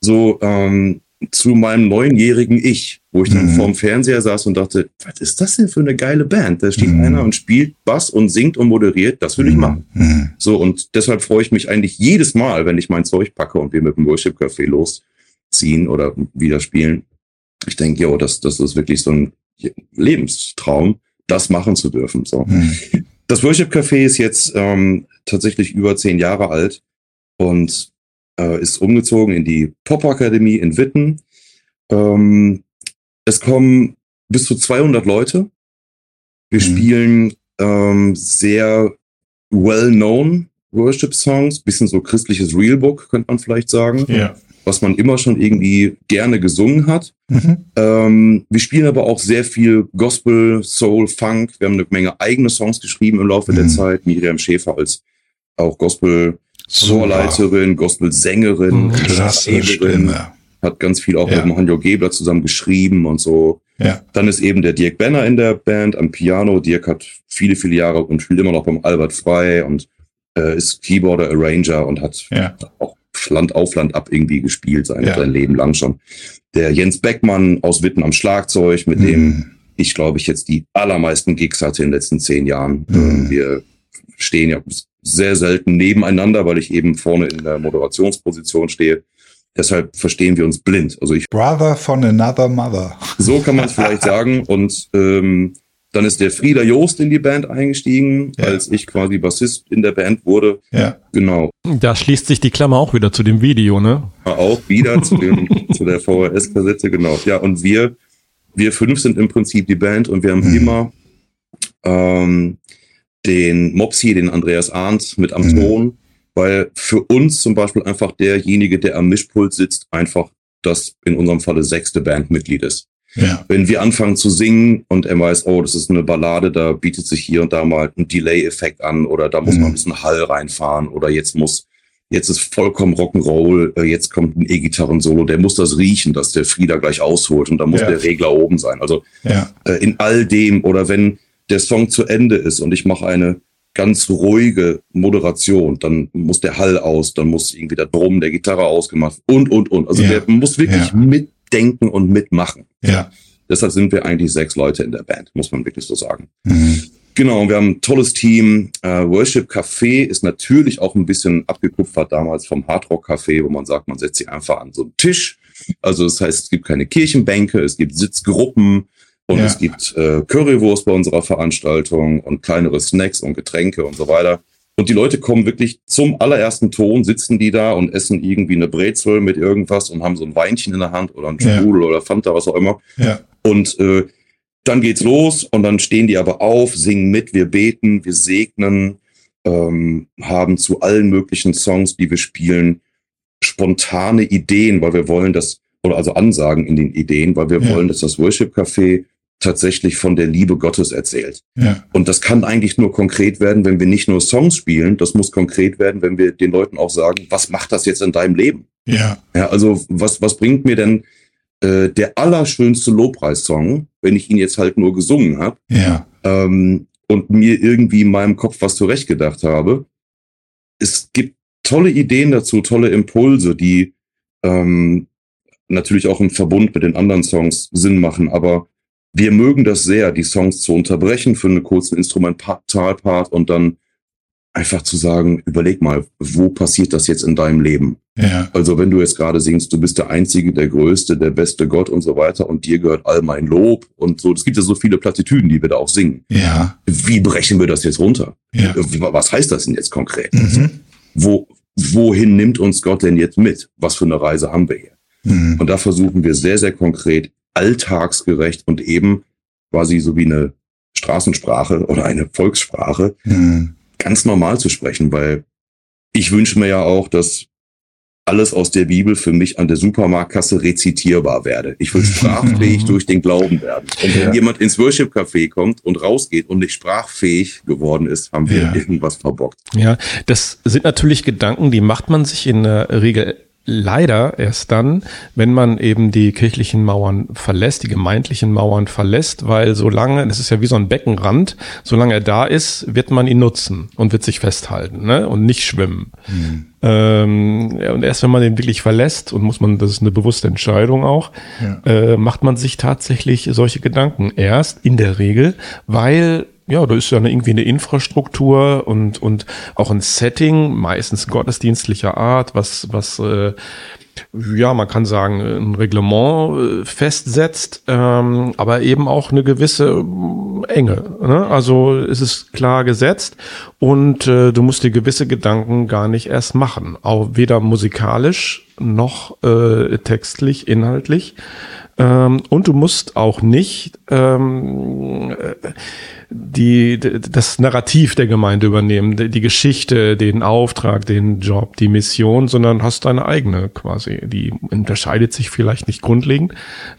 so ähm, zu meinem neunjährigen Ich, wo ich dann Mhm. vorm Fernseher saß und dachte, was ist das denn für eine geile Band? Da steht Mhm. einer und spielt Bass und singt und moderiert, das will ich machen. Mhm. So, und deshalb freue ich mich eigentlich jedes Mal, wenn ich mein Zeug packe und wir mit dem Worship Café losziehen oder wieder spielen. Ich denke, jo, das, das ist wirklich so ein Lebenstraum, das machen zu dürfen. So. Mhm. Das Worship Café ist jetzt ähm, tatsächlich über zehn Jahre alt und äh, ist umgezogen in die Pop-Akademie in Witten. Ähm, es kommen bis zu 200 Leute. Wir Mhm. spielen ähm, sehr well-known Worship-Songs, bisschen so christliches Realbook, könnte man vielleicht sagen, Ja. Was man immer schon irgendwie gerne gesungen hat. Mhm. Ähm, wir spielen aber auch sehr viel Gospel, Soul, Funk. Wir haben eine Menge eigene Songs geschrieben im Laufe der Mhm. Zeit. Miriam Schäfer als auch Super. Gospel-Chorleiterin, Gospel-Sängerin, Mhm. Hat ganz viel auch Ja. mit dem Hanjo Gebler zusammen geschrieben und so. Ja. Dann ist eben der Dirk Benner in der Band am Piano. Dirk hat viele, viele Jahre und spielt immer noch beim Albert Frei und äh, ist Keyboarder, Arranger und hat Ja. auch Land auf Land ab irgendwie gespielt, sein, Ja. sein Leben lang schon. Der Jens Beckmann aus Witten am Schlagzeug, mit dem Mhm. ich glaube ich jetzt die allermeisten Gigs hatte in den letzten zehn Jahren. Mhm. Wir stehen ja sehr selten nebeneinander, weil ich eben vorne in der Moderationsposition stehe. Deshalb verstehen wir uns blind. Also ich, Brother von another mother. so kann man es vielleicht sagen. Und ähm, dann ist der Frieder Joost in die Band eingestiegen, Ja. als ich quasi Bassist in der Band wurde. Ja. Genau. Da schließt sich die Klammer auch wieder zu dem Video, ne? Auch wieder zu, dem, zu der VHS-Kassette, genau. Ja, und wir, wir fünf sind im Prinzip die Band und wir haben Mhm. immer ähm, den Mopsi, den Andreas Arndt mit am Mhm. Ton, weil für uns zum Beispiel einfach derjenige, der am Mischpult sitzt, einfach das in unserem Falle sechste Bandmitglied ist. Ja. Wenn wir anfangen zu singen und er weiß, oh, das ist eine Ballade, da bietet sich hier und da mal ein Delay-Effekt an oder da muss Mhm. man ein bisschen Hall reinfahren oder jetzt muss, jetzt ist vollkommen Rock'n'Roll, äh, jetzt kommt ein E-Gitarren-Solo, der muss das riechen, dass der Frieder gleich ausholt und da muss Ja. der Regler oben sein. Also Ja. äh, in all dem oder wenn der Song zu Ende ist und ich mache eine ganz ruhige Moderation, dann muss der Hall aus, dann muss irgendwie der Drum der Gitarre ausgemacht und, und, und. Also Ja. der muss wirklich Ja. Mitdenken und mitmachen. Ja. Deshalb sind wir eigentlich sechs Leute in der Band, muss man wirklich so sagen. Mhm. Genau, und wir haben ein tolles Team. Äh, Worship Café ist natürlich auch ein bisschen abgekupfert damals vom Hardrock Café, wo man sagt, man setzt sich einfach an so einen Tisch. Also das heißt, es gibt keine Kirchenbänke, es gibt Sitzgruppen und Ja. es gibt äh, Currywurst bei unserer Veranstaltung und kleinere Snacks und Getränke und so weiter. Und die Leute kommen wirklich zum allerersten Ton, sitzen die da und essen irgendwie eine Brezel mit irgendwas und haben so ein Weinchen in der Hand oder ein Ja. Sprudel oder Fanta, was auch immer. Ja. Und äh, dann geht's los und dann stehen die aber auf, singen mit, wir beten, wir segnen, ähm, haben zu allen möglichen Songs, die wir spielen, spontane Ideen, weil wir wollen das, oder also Ansagen in den Ideen, weil wir Ja. wollen, dass das Worship Café tatsächlich von der Liebe Gottes erzählt. Ja. Und das kann eigentlich nur konkret werden, wenn wir nicht nur Songs spielen, das muss konkret werden, wenn wir den Leuten auch sagen, was macht das jetzt in deinem Leben? Ja. Ja, also was, was bringt mir denn äh, der allerschönste Lobpreissong, wenn ich ihn jetzt halt nur gesungen habe Ja. ähm, und mir irgendwie in meinem Kopf was zurechtgedacht habe? Es gibt tolle Ideen dazu, tolle Impulse, die ähm, natürlich auch im Verbund mit den anderen Songs Sinn machen, aber wir mögen das sehr, die Songs zu unterbrechen für einen kurzen Instrumentalpart und dann einfach zu sagen, überleg mal, wo passiert das jetzt in deinem Leben? Ja. Also wenn du jetzt gerade singst, du bist der Einzige, der Größte, der beste Gott und so weiter und dir gehört all mein Lob und so. Es gibt ja so viele Plattitüden, die wir da auch singen. Ja. Wie brechen wir das jetzt runter? Ja. Wie- Was heißt das denn jetzt konkret? Mhm. Wo, wohin nimmt uns Gott denn jetzt mit? Was für eine Reise haben wir hier? Mhm. Und da versuchen wir sehr, sehr konkret, alltagsgerecht und eben quasi so wie eine Straßensprache oder eine Volkssprache Mhm. ganz normal zu sprechen, weil ich wünsche mir ja auch, dass alles aus der Bibel für mich an der Supermarktkasse rezitierbar werde. Ich will sprachfähig durch den Glauben werden. Und wenn Ja. jemand ins Worship Café kommt und rausgeht und nicht sprachfähig geworden ist, haben wir Ja. irgendwas verbockt. Ja, das sind natürlich Gedanken, die macht man sich in der Regel leider erst dann, wenn man eben die kirchlichen Mauern verlässt, die gemeindlichen Mauern verlässt, weil solange, das ist ja wie so ein Beckenrand, solange er da ist, wird man ihn nutzen und wird sich festhalten ne? und nicht schwimmen. Mhm. Ähm, ja, und erst wenn man den wirklich verlässt, und muss man, das ist eine bewusste Entscheidung auch, Ja. äh, macht man sich tatsächlich solche Gedanken erst in der Regel, weil ja, da ist ja eine, irgendwie eine Infrastruktur und, und auch ein Setting, meistens gottesdienstlicher Art, was, was äh, ja, man kann sagen, ein Reglement äh, festsetzt, ähm, aber eben auch eine gewisse ähm, Enge. Ne? Also es ist klar gesetzt und äh, du musst dir gewisse Gedanken gar nicht erst machen, auch weder musikalisch noch äh, textlich, inhaltlich. Ähm, und du musst auch nicht ähm, äh, die, das Narrativ der Gemeinde übernehmen, die die Geschichte, den Auftrag, den Job, die Mission, sondern hast deine eigene quasi. Die unterscheidet sich vielleicht nicht grundlegend,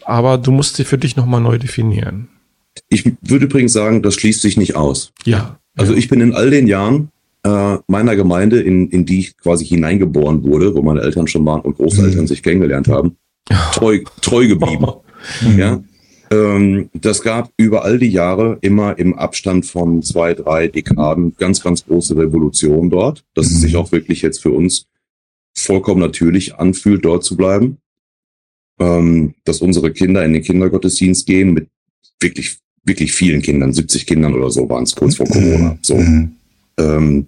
aber du musst sie für dich nochmal neu definieren. Ich würde übrigens sagen, das schließt sich nicht aus. Ja. Also ich bin in all den Jahren äh, meiner Gemeinde, in, in die ich quasi hineingeboren wurde, wo meine Eltern schon waren und Großeltern Mhm. sich kennengelernt haben, treu, treu geblieben. ja. Ähm, das gab über all die Jahre immer im Abstand von zwei, drei Dekaden ganz, ganz große Revolution dort, dass es sich auch wirklich jetzt für uns vollkommen natürlich anfühlt, dort zu bleiben. Ähm, dass unsere Kinder in den Kindergottesdienst gehen mit wirklich, wirklich vielen Kindern, 70 Kindern oder so waren es kurz vor Corona. So. Mhm. Ähm,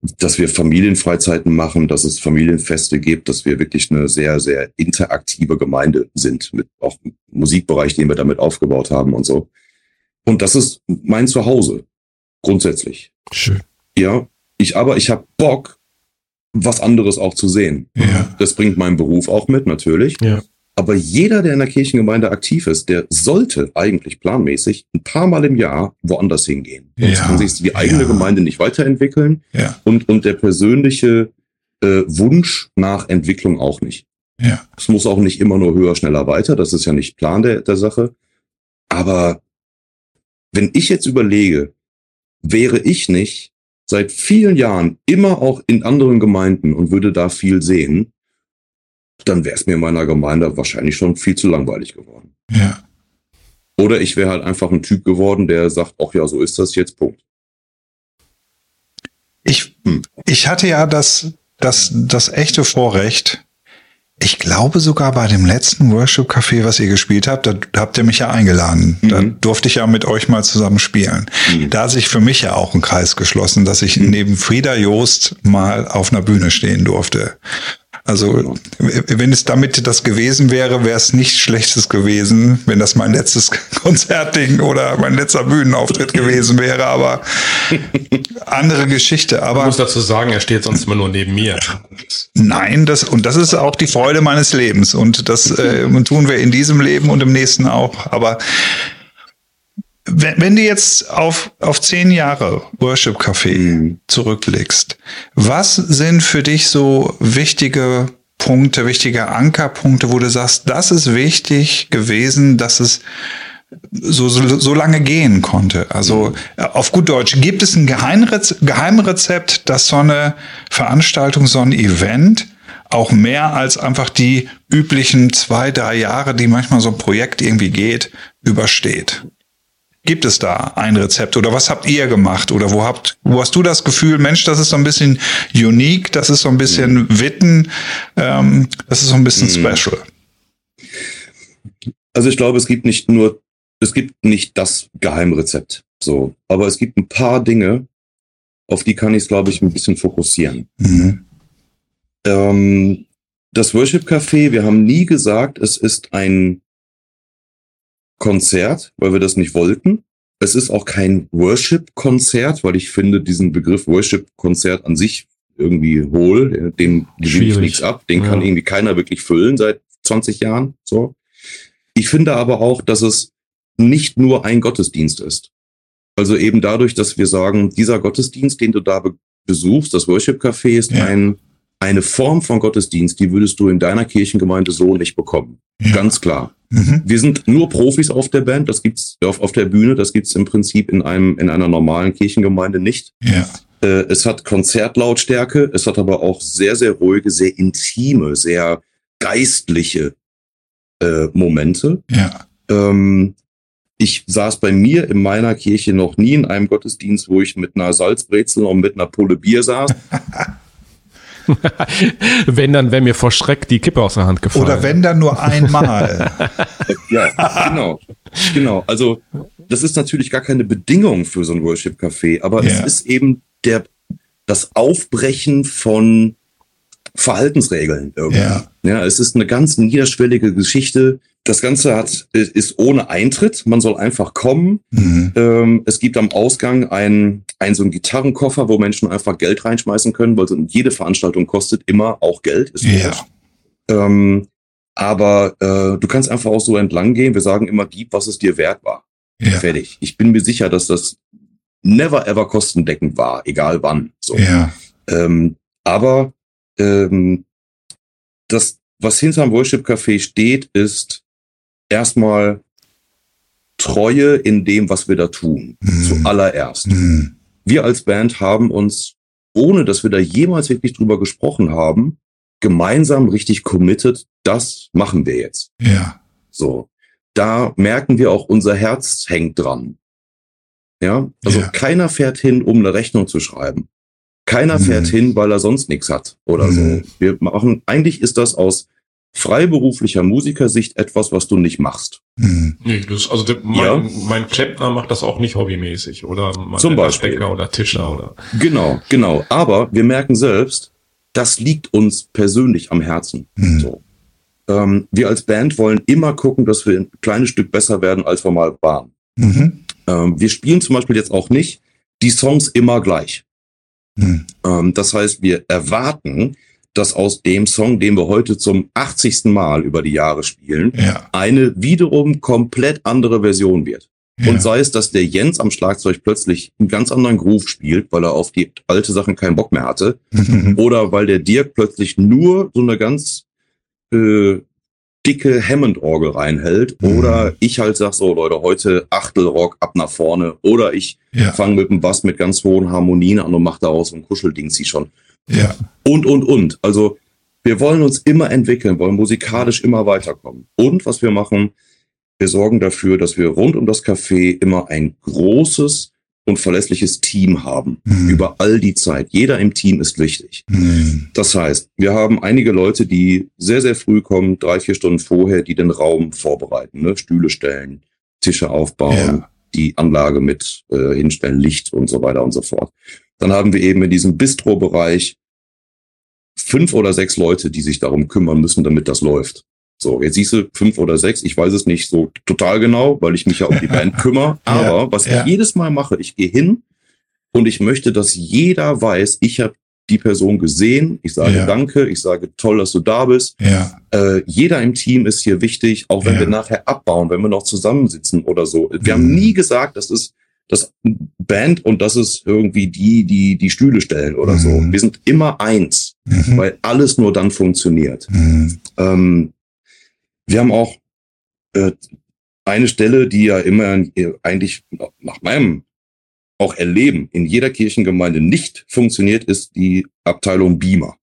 dass wir Familienfreizeiten machen, dass es Familienfeste gibt, dass wir wirklich eine sehr, sehr interaktive Gemeinde sind, mit auch Musikbereich, den wir damit aufgebaut haben und so. Und das ist mein Zuhause, grundsätzlich. Schön. Ja, ich aber, ich habe Bock, was anderes auch zu sehen. Ja. Das bringt meinen Beruf auch mit, natürlich. Ja. Aber jeder, der in der Kirchengemeinde aktiv ist, der sollte eigentlich planmäßig ein paar Mal im Jahr woanders hingehen. Sonst Ja, kann sich die eigene ja. Gemeinde nicht weiterentwickeln Ja. und, und der persönliche äh, Wunsch nach Entwicklung auch nicht. Ja. Es muss auch nicht immer nur höher, schneller, weiter. Das ist ja nicht Plan der, der Sache. Aber wenn ich jetzt überlege, wäre ich nicht seit vielen Jahren immer auch in anderen Gemeinden und würde da viel sehen, dann wäre es mir in meiner Gemeinde wahrscheinlich schon viel zu langweilig geworden. Ja. Oder ich wäre halt einfach ein Typ geworden, der sagt, ach ja, so ist das jetzt, Punkt. Ich, Hm. ich hatte ja das, das, das echte Vorrecht. Ich glaube sogar bei dem letzten Worship Café, was ihr gespielt habt, da habt ihr mich ja eingeladen. Da Mhm. durfte ich ja mit euch mal zusammen spielen. Mhm. Da hat sich für mich ja auch ein Kreis geschlossen, dass ich neben Frieda Joost mal auf einer Bühne stehen durfte. Also, wenn es damit das gewesen wäre, wäre es nichts Schlechtes gewesen, wenn das mein letztes Konzertding oder mein letzter Bühnenauftritt gewesen wäre, aber andere Geschichte. Ich Aber muss dazu sagen, er steht sonst immer nur neben mir. Nein, das und das ist auch die Freude meines Lebens und das äh, tun wir in diesem Leben und im nächsten auch. Aber wenn, wenn du jetzt auf auf zehn Jahre Worship Café Mhm. zurückblickst, was sind für dich so wichtige Punkte, wichtige Ankerpunkte, wo du sagst, das ist wichtig gewesen, dass es so, so, so lange gehen konnte. Also äh, auf gut Deutsch, gibt es ein Geheimrez Geheimrezept, dass so eine Veranstaltung, so ein Event auch mehr als einfach die üblichen zwei, drei Jahre, die manchmal so ein Projekt irgendwie geht, übersteht? Gibt es da ein Rezept oder was habt ihr gemacht oder wo habt, wo hast du das Gefühl, Mensch, das ist so ein bisschen unique, das ist so ein bisschen Witten, ähm, das ist so ein bisschen Mhm. special. Also ich glaube, es gibt nicht nur, es gibt nicht das Geheimrezept. So. Aber es gibt ein paar Dinge, auf die kann ich es, glaube ich, ein bisschen fokussieren. Mhm. Ähm, das Worship Café, wir haben nie gesagt, es ist ein Konzert, weil wir das nicht wollten. Es ist auch kein Worship-Konzert, weil ich finde diesen Begriff Worship-Konzert an sich irgendwie hohl. Dem gewinne ich nichts ab. Den Ja. kann irgendwie keiner wirklich füllen seit 20 Jahren. So. Ich finde aber auch, dass es nicht nur ein Gottesdienst ist. Also eben dadurch, dass wir sagen, dieser Gottesdienst, den du da be besuchst, das Worship Café ist Ja. ein, eine Form von Gottesdienst, die würdest du in deiner Kirchengemeinde so nicht bekommen. Ja. Ganz klar. Mhm. Wir sind nur Profis auf der Band, das gibt's auf, auf der Bühne, das gibt's im Prinzip in einem, in einer normalen Kirchengemeinde nicht. Ja. Äh, es hat Konzertlautstärke, es hat aber auch sehr, sehr ruhige, sehr intime, sehr geistliche äh, Momente. Ja. Ähm, ich saß bei mir in meiner Kirche noch nie in einem Gottesdienst, wo ich mit einer Salzbrezel und mit einer Pulle Bier saß. Wenn, dann wäre mir vor Schreck die Kippe aus der Hand gefallen. Oder wenn dann nur einmal. ja, genau. Genau. Also, das ist natürlich gar keine Bedingung für so ein Worship-Café, aber Ja. es ist eben der, das Aufbrechen von Verhaltensregeln irgendwie. Ja. ja, es ist eine ganz niederschwellige Geschichte. Das Ganze hat, ist ohne Eintritt. Man soll einfach kommen. Mhm. Ähm, es gibt am Ausgang einen, einen so einen Gitarrenkoffer, wo Menschen einfach Geld reinschmeißen können, weil so jede Veranstaltung kostet immer auch Geld. Ist Ja. Ähm, aber äh, du kannst einfach auch so entlang gehen. Wir sagen immer, gib, was es dir wert war. Ja. Fertig. Ich bin mir sicher, dass das never ever kostendeckend war, egal wann. So. Ja. Ähm, aber ähm, das, was hinterm Worship Café steht, ist erstmal Treue in dem, was wir da tun. Mhm. Zuallererst. Mhm. Wir als Band haben uns, ohne dass wir da jemals wirklich drüber gesprochen haben, gemeinsam richtig committed, das machen wir jetzt. Ja. So. Da merken wir auch, unser Herz hängt dran. Ja, also Ja. keiner fährt hin, um eine Rechnung zu schreiben. Keiner Mhm. fährt hin, weil er sonst nichts hat oder Mhm. so. Wir machen, eigentlich ist das aus freiberuflicher Musikersicht etwas, was du nicht machst. Hm. Nee, das, also der, mein, Ja. mein Klempner macht das auch nicht hobbymäßig oder mein Zum Beispiel. Bäcker oder Tischler oder. Genau, genau. Aber wir merken selbst, das liegt uns persönlich am Herzen. Hm. So. Ähm, wir als Band wollen immer gucken, dass wir ein kleines Stück besser werden, als wir mal waren. Mhm. Ähm, wir spielen zum Beispiel jetzt auch nicht die Songs immer gleich. Hm. Ähm, das heißt, wir erwarten, dass aus dem Song, den wir heute zum 80. Mal über die Jahre spielen, Ja. eine wiederum komplett andere Version wird. ja. Und sei es, dass der Jens am Schlagzeug plötzlich einen ganz anderen Groove spielt, weil er auf die alte Sachen keinen Bock mehr hatte, oder weil der Dirk plötzlich nur so eine ganz äh, dicke Hammond-Orgel reinhält, Mhm. oder ich halt sag so, Leute, heute Achtelrock ab nach vorne, oder ich ja. fange mit dem Bass mit ganz hohen Harmonien an und mache daraus so ein Kuschelding sie schon. Ja. Und, und, und. Also wir wollen uns immer entwickeln, wollen musikalisch immer weiterkommen. Und was wir machen, wir sorgen dafür, dass wir rund um das Café immer ein großes und verlässliches Team haben. Hm. Über all die Zeit. Jeder im Team ist wichtig. Hm. Das heißt, wir haben einige Leute, die sehr, sehr früh kommen, drei, vier Stunden vorher, die den Raum vorbereiten, ne? Stühle stellen, Tische aufbauen, Ja. die Anlage mit äh, hinstellen, Licht und so weiter und so fort. Dann haben wir eben in diesem Bistro-Bereich fünf oder sechs Leute, die sich darum kümmern müssen, damit das läuft. So, jetzt siehst du fünf oder sechs, ich weiß es nicht so total genau, weil ich mich ja um die Band kümmere. Aber was ja. ich jedes Mal mache, ich gehe hin und ich möchte, dass jeder weiß, ich habe die Person gesehen. Ich sage Ja. Danke, ich sage toll, dass du da bist. Ja. Äh, jeder im Team ist hier wichtig, auch wenn Ja. wir nachher abbauen, wenn wir noch zusammensitzen oder so. Wir Mhm. haben nie gesagt, das ist das Band und das ist irgendwie die, die die Stühle stellen oder so. Mhm. Wir sind immer eins, Mhm. weil alles nur dann funktioniert. Hm. Ähm, wir haben auch äh, eine Stelle, die ja immer eigentlich nach meinem auch Erleben in jeder Kirchengemeinde nicht funktioniert, ist die Abteilung Beamer.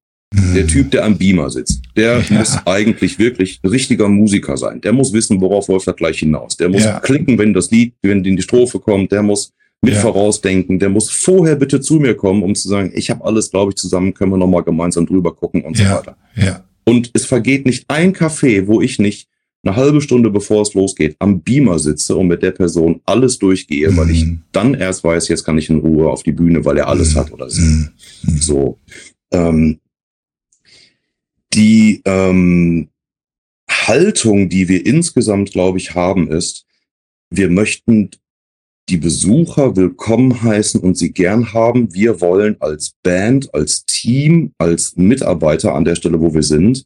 Der Hm. Typ, der am Beamer sitzt, der Ja. muss eigentlich wirklich ein richtiger Musiker sein. Der muss wissen, worauf läuft das gleich hinaus. Der muss Ja. klicken, wenn das Lied, wenn in die Strophe kommt. Der muss mit Ja. vorausdenken. Der muss vorher bitte zu mir kommen, um zu sagen, ich habe alles, glaube ich, zusammen, können wir nochmal gemeinsam drüber gucken und so weiter. Ja. Und es vergeht nicht ein Café, wo ich nicht eine halbe Stunde bevor es losgeht, am Beamer sitze und mit der Person alles durchgehe, weil ich Mhm. dann erst weiß, jetzt kann ich in Ruhe auf die Bühne, weil er alles Mhm. hat oder so. Hm. Hm. So. Ähm, die ähm, Haltung, die wir insgesamt, glaube ich, haben, ist, wir möchten die Besucher willkommen heißen und sie gern haben. Wir wollen als Band, als Team, als Mitarbeiter an der Stelle, wo wir sind,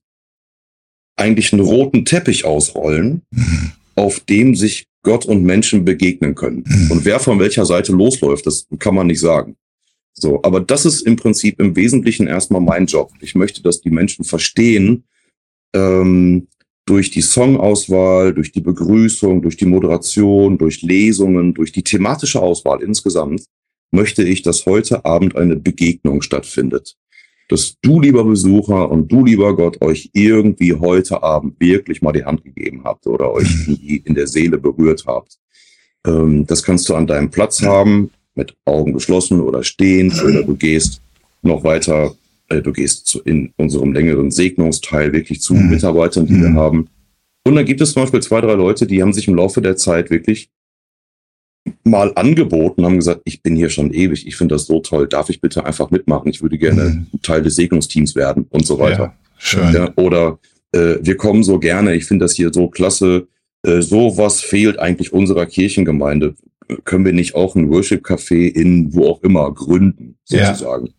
eigentlich einen roten Teppich ausrollen, Hm. auf dem sich Gott und Menschen begegnen können. Mhm. Und wer von welcher Seite losläuft, das kann man nicht sagen. So, aber das ist im Prinzip im Wesentlichen erstmal mein Job. Ich möchte, dass die Menschen verstehen, ähm, durch die Songauswahl, durch die Begrüßung, durch die Moderation, durch Lesungen, durch die thematische Auswahl insgesamt, möchte ich, dass heute Abend eine Begegnung stattfindet. Dass du, lieber Besucher, und du, lieber Gott, euch irgendwie heute Abend wirklich mal die Hand gegeben habt oder euch in der Seele berührt habt. Ähm, das kannst du an deinem Platz haben, mit Augen geschlossen oder stehend, oder du gehst noch weiter, äh, du gehst in unserem längeren Segnungsteil wirklich zu Mhm. Mitarbeitern, die wir Mhm. haben. Und dann gibt es zum Beispiel zwei, drei Leute, die haben sich im Laufe der Zeit wirklich mal angeboten, haben gesagt, ich bin hier schon ewig, ich finde das so toll, darf ich bitte einfach mitmachen, ich würde gerne Mhm. Teil des Segnungsteams werden und so weiter. Ja. Schön. Ja, oder äh, wir kommen so gerne, ich finde das hier so klasse, äh, so was fehlt eigentlich unserer Kirchengemeinde. Können wir nicht auch ein Worship-Café in wo auch immer gründen, Ja. sozusagen?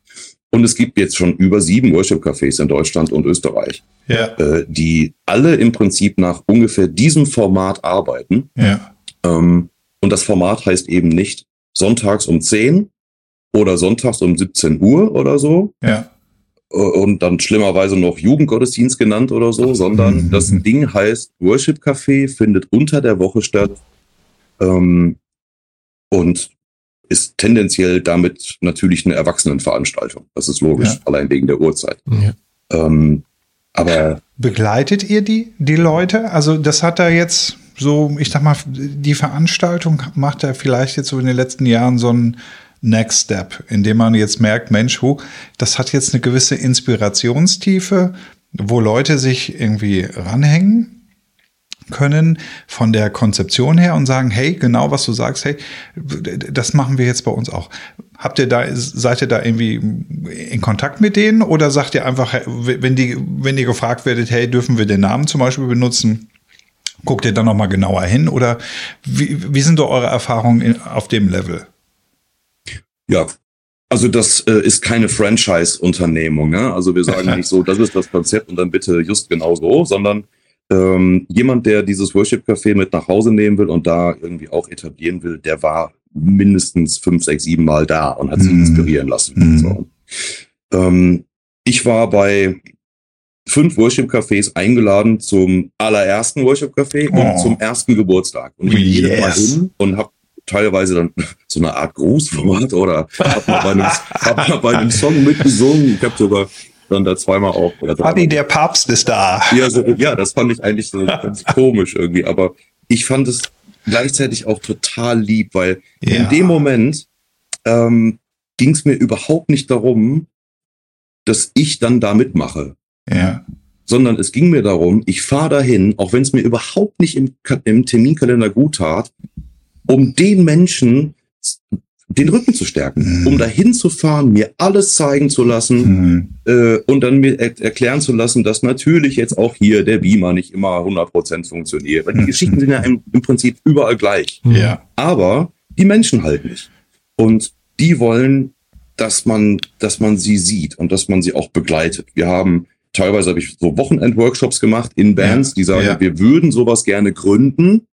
Und es gibt jetzt schon über sieben Worship-Cafés in Deutschland und Österreich, Ja. äh, die alle im Prinzip nach ungefähr diesem Format arbeiten. Ja. Ähm, und das Format heißt eben nicht sonntags um 10 oder sonntags um 17 Uhr oder so, Ja. äh, und dann schlimmerweise noch Jugendgottesdienst genannt oder so, sondern Mhm. das Ding heißt Worship Café, findet unter der Woche statt ähm, und ist tendenziell damit natürlich eine Erwachsenenveranstaltung. Das ist logisch, Ja. allein wegen der Uhrzeit. Ja. Ähm, Aber begleitet ihr die, die Leute? Also das hat da jetzt so, ich sag mal, die Veranstaltung macht ja vielleicht jetzt so in den letzten Jahren so einen Next Step, indem man jetzt merkt, Mensch, hu, das hat jetzt eine gewisse Inspirationstiefe, wo Leute sich irgendwie ranhängen können von der Konzeption her und sagen, hey, genau was du sagst, hey, das machen wir jetzt bei uns auch. Habt ihr da, seid ihr da irgendwie in Kontakt mit denen oder sagt ihr einfach, wenn die, wenn ihr gefragt werdet, hey, dürfen wir den Namen zum Beispiel benutzen? Guckt ihr dann nochmal genauer hin oder wie, wie sind da eure Erfahrungen auf dem Level? Ja, also das äh, ist keine Franchise-Unternehmung. Ne? Also wir sagen nicht so, das ist das Konzept und dann bitte just genau so, sondern ähm, jemand, der dieses Worship-Café mit nach Hause nehmen will und da irgendwie auch etablieren will, der war mindestens fünf, sechs, sieben Mal da und hat sich mm. inspirieren lassen. Mm. So. Ähm, ich war bei fünf Worship-Cafés eingeladen zum allerersten Worship-Café oh. und zum ersten Geburtstag. Und ich bin yes. jedes Mal hin und habe teilweise dann so eine Art Grußwort oder hab mal bei einem, hab mal bei einem Song mitgesungen. Ich habe sogar dann da zweimal auch. Oder der Papst ist da. Ja, so, ja, das fand ich eigentlich so ganz komisch irgendwie. Aber ich fand es gleichzeitig auch total lieb, weil ja. in dem Moment ähm, ging es mir überhaupt nicht darum, dass ich dann da mitmache. Ja. Sondern es ging mir darum, ich fahre dahin, auch wenn es mir überhaupt nicht im, im Terminkalender gut tat, um den Menschen den Rücken zu stärken, mhm. um dahin zu fahren, mir alles zeigen zu lassen mhm. äh, und dann mir er erklären zu lassen, dass natürlich jetzt auch hier der Beamer nicht immer 100% funktioniert. Weil die mhm. Geschichten sind ja im, im, Prinzip überall gleich. Ja. Aber die Menschen halt nicht. Und die wollen, dass man, dass man sie sieht und dass man sie auch begleitet. Wir haben teilweise habe ich so Wochenend-Workshops gemacht in Bands, ja. die sagen, ja. wir würden sowas gerne gründen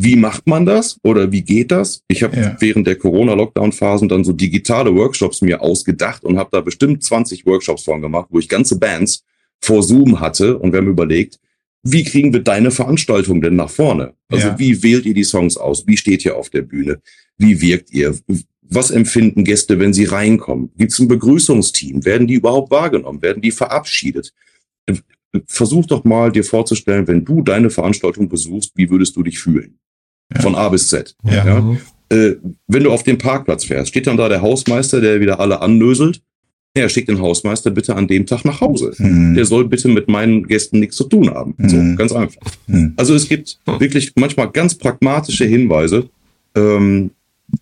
wie macht man das oder wie geht das? Ich habe ja. während der Corona-Lockdown-Phasen dann so digitale Workshops mir ausgedacht und habe da bestimmt 20 Workshops von gemacht, wo ich ganze Bands vor Zoom hatte und wir haben überlegt, wie kriegen wir deine Veranstaltung denn nach vorne? Also ja. wie wählt ihr die Songs aus? Wie steht ihr auf der Bühne? Wie wirkt ihr? Was empfinden Gäste, wenn sie reinkommen? Gibt es ein Begrüßungsteam? Werden die überhaupt wahrgenommen? Werden die verabschiedet? Versuch doch mal dir vorzustellen, wenn du deine Veranstaltung besuchst, wie würdest du dich fühlen? Ja. Von A bis Z. Ja. ja. Äh, wenn du auf den Parkplatz fährst, steht dann da der Hausmeister, der wieder alle annöselt. Ja, schickt den Hausmeister bitte an dem Tag nach Hause. Mhm. Der soll bitte mit meinen Gästen nichts zu tun haben. Mhm. So, ganz einfach. Mhm. Also es gibt wirklich manchmal ganz pragmatische Hinweise. Ähm,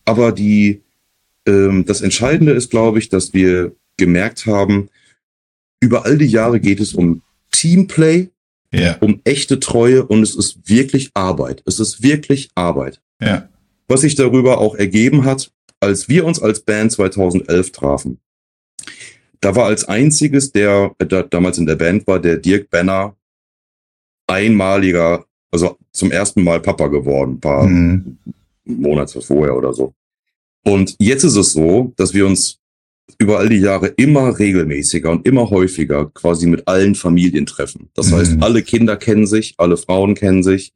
aber die, ähm, das Entscheidende ist, glaube ich, dass wir gemerkt haben, über all die Jahre geht es um Teamplay, ja. um echte Treue und es ist wirklich Arbeit. Es ist wirklich Arbeit. Ja. Was sich darüber auch ergeben hat, als wir uns als Band 2011 trafen. Da war als einziges, der, der damals in der Band war, der Dirk Benner, einmaliger, also zum ersten Mal Papa geworden, ein paar mhm. Monate vorher oder so. Und jetzt ist es so, dass wir uns über all die Jahre immer regelmäßiger und immer häufiger quasi mit allen Familien treffen. Das mhm. heißt, alle Kinder kennen sich, alle Frauen kennen sich,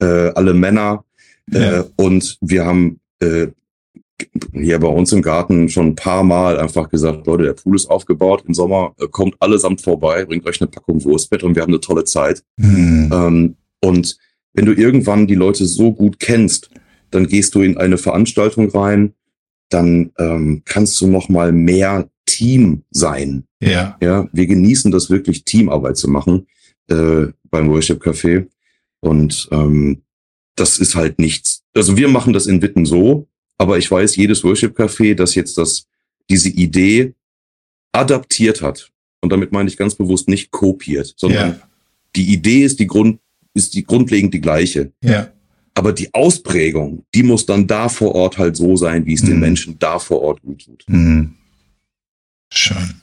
äh, alle Männer. Äh, ja. Äh, und wir haben äh, hier bei uns im Garten schon ein paar Mal einfach gesagt, Leute, der Pool ist aufgebaut, im Sommer äh, kommt allesamt vorbei, bringt euch eine Packung Wurstbett und wir haben eine tolle Zeit. Mhm. Ähm, und wenn du irgendwann die Leute so gut kennst, dann gehst du in eine Veranstaltung rein, dann ähm, kannst du noch mal mehr Team sein. Ja. Ja, wir genießen das wirklich Teamarbeit zu machen äh, beim Worship Café und ähm, das ist halt nichts. Also wir machen das in Witten so, aber ich weiß, jedes Worship Café, das jetzt das diese Idee adaptiert hat und damit meine ich ganz bewusst nicht kopiert, sondern ja. die Idee ist die Grund ist die grundlegend die gleiche. Ja. Aber die Ausprägung, die muss dann da vor Ort halt so sein, wie es mhm. den Menschen da vor Ort gut tut. Mhm. Schön.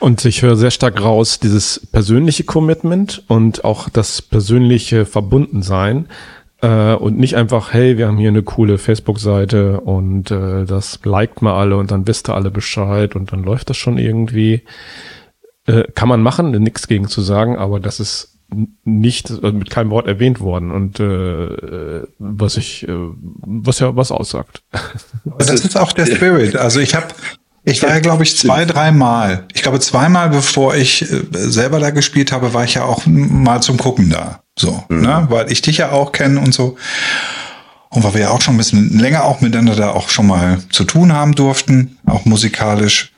Und ich höre sehr stark raus, dieses persönliche Commitment und auch das persönliche Verbundensein. Äh, und nicht einfach, hey, wir haben hier eine coole Facebook-Seite und äh, das liked mal alle und dann wisst ihr alle Bescheid und dann läuft das schon irgendwie. Äh, kann man machen, nichts gegen zu sagen, aber das ist nicht äh, mit keinem Wort erwähnt worden und äh, was ich äh, was ja was aussagt. Das ist auch der Spirit. Also ich habe Ich war ja, glaube ich, zwei, dreimal. Ich glaube, zweimal, bevor ich äh, selber da gespielt habe, war ich ja auch mal zum Gucken da. So, mhm. ne? Weil ich dich ja auch kenne und so. Und weil wir ja auch schon ein bisschen länger auch miteinander da auch schon mal zu tun haben durften, auch musikalisch.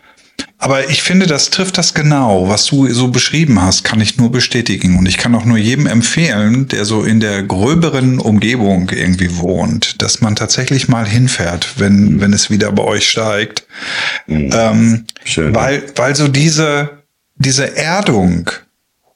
Aber ich finde, das trifft das genau, was du so beschrieben hast, kann ich nur bestätigen. Und ich kann auch nur jedem empfehlen, der so in der gröberen Umgebung irgendwie wohnt, dass man tatsächlich mal hinfährt, wenn, wenn es wieder bei euch steigt. Mhm. Ähm, Schön. Weil, weil so diese, diese Erdung,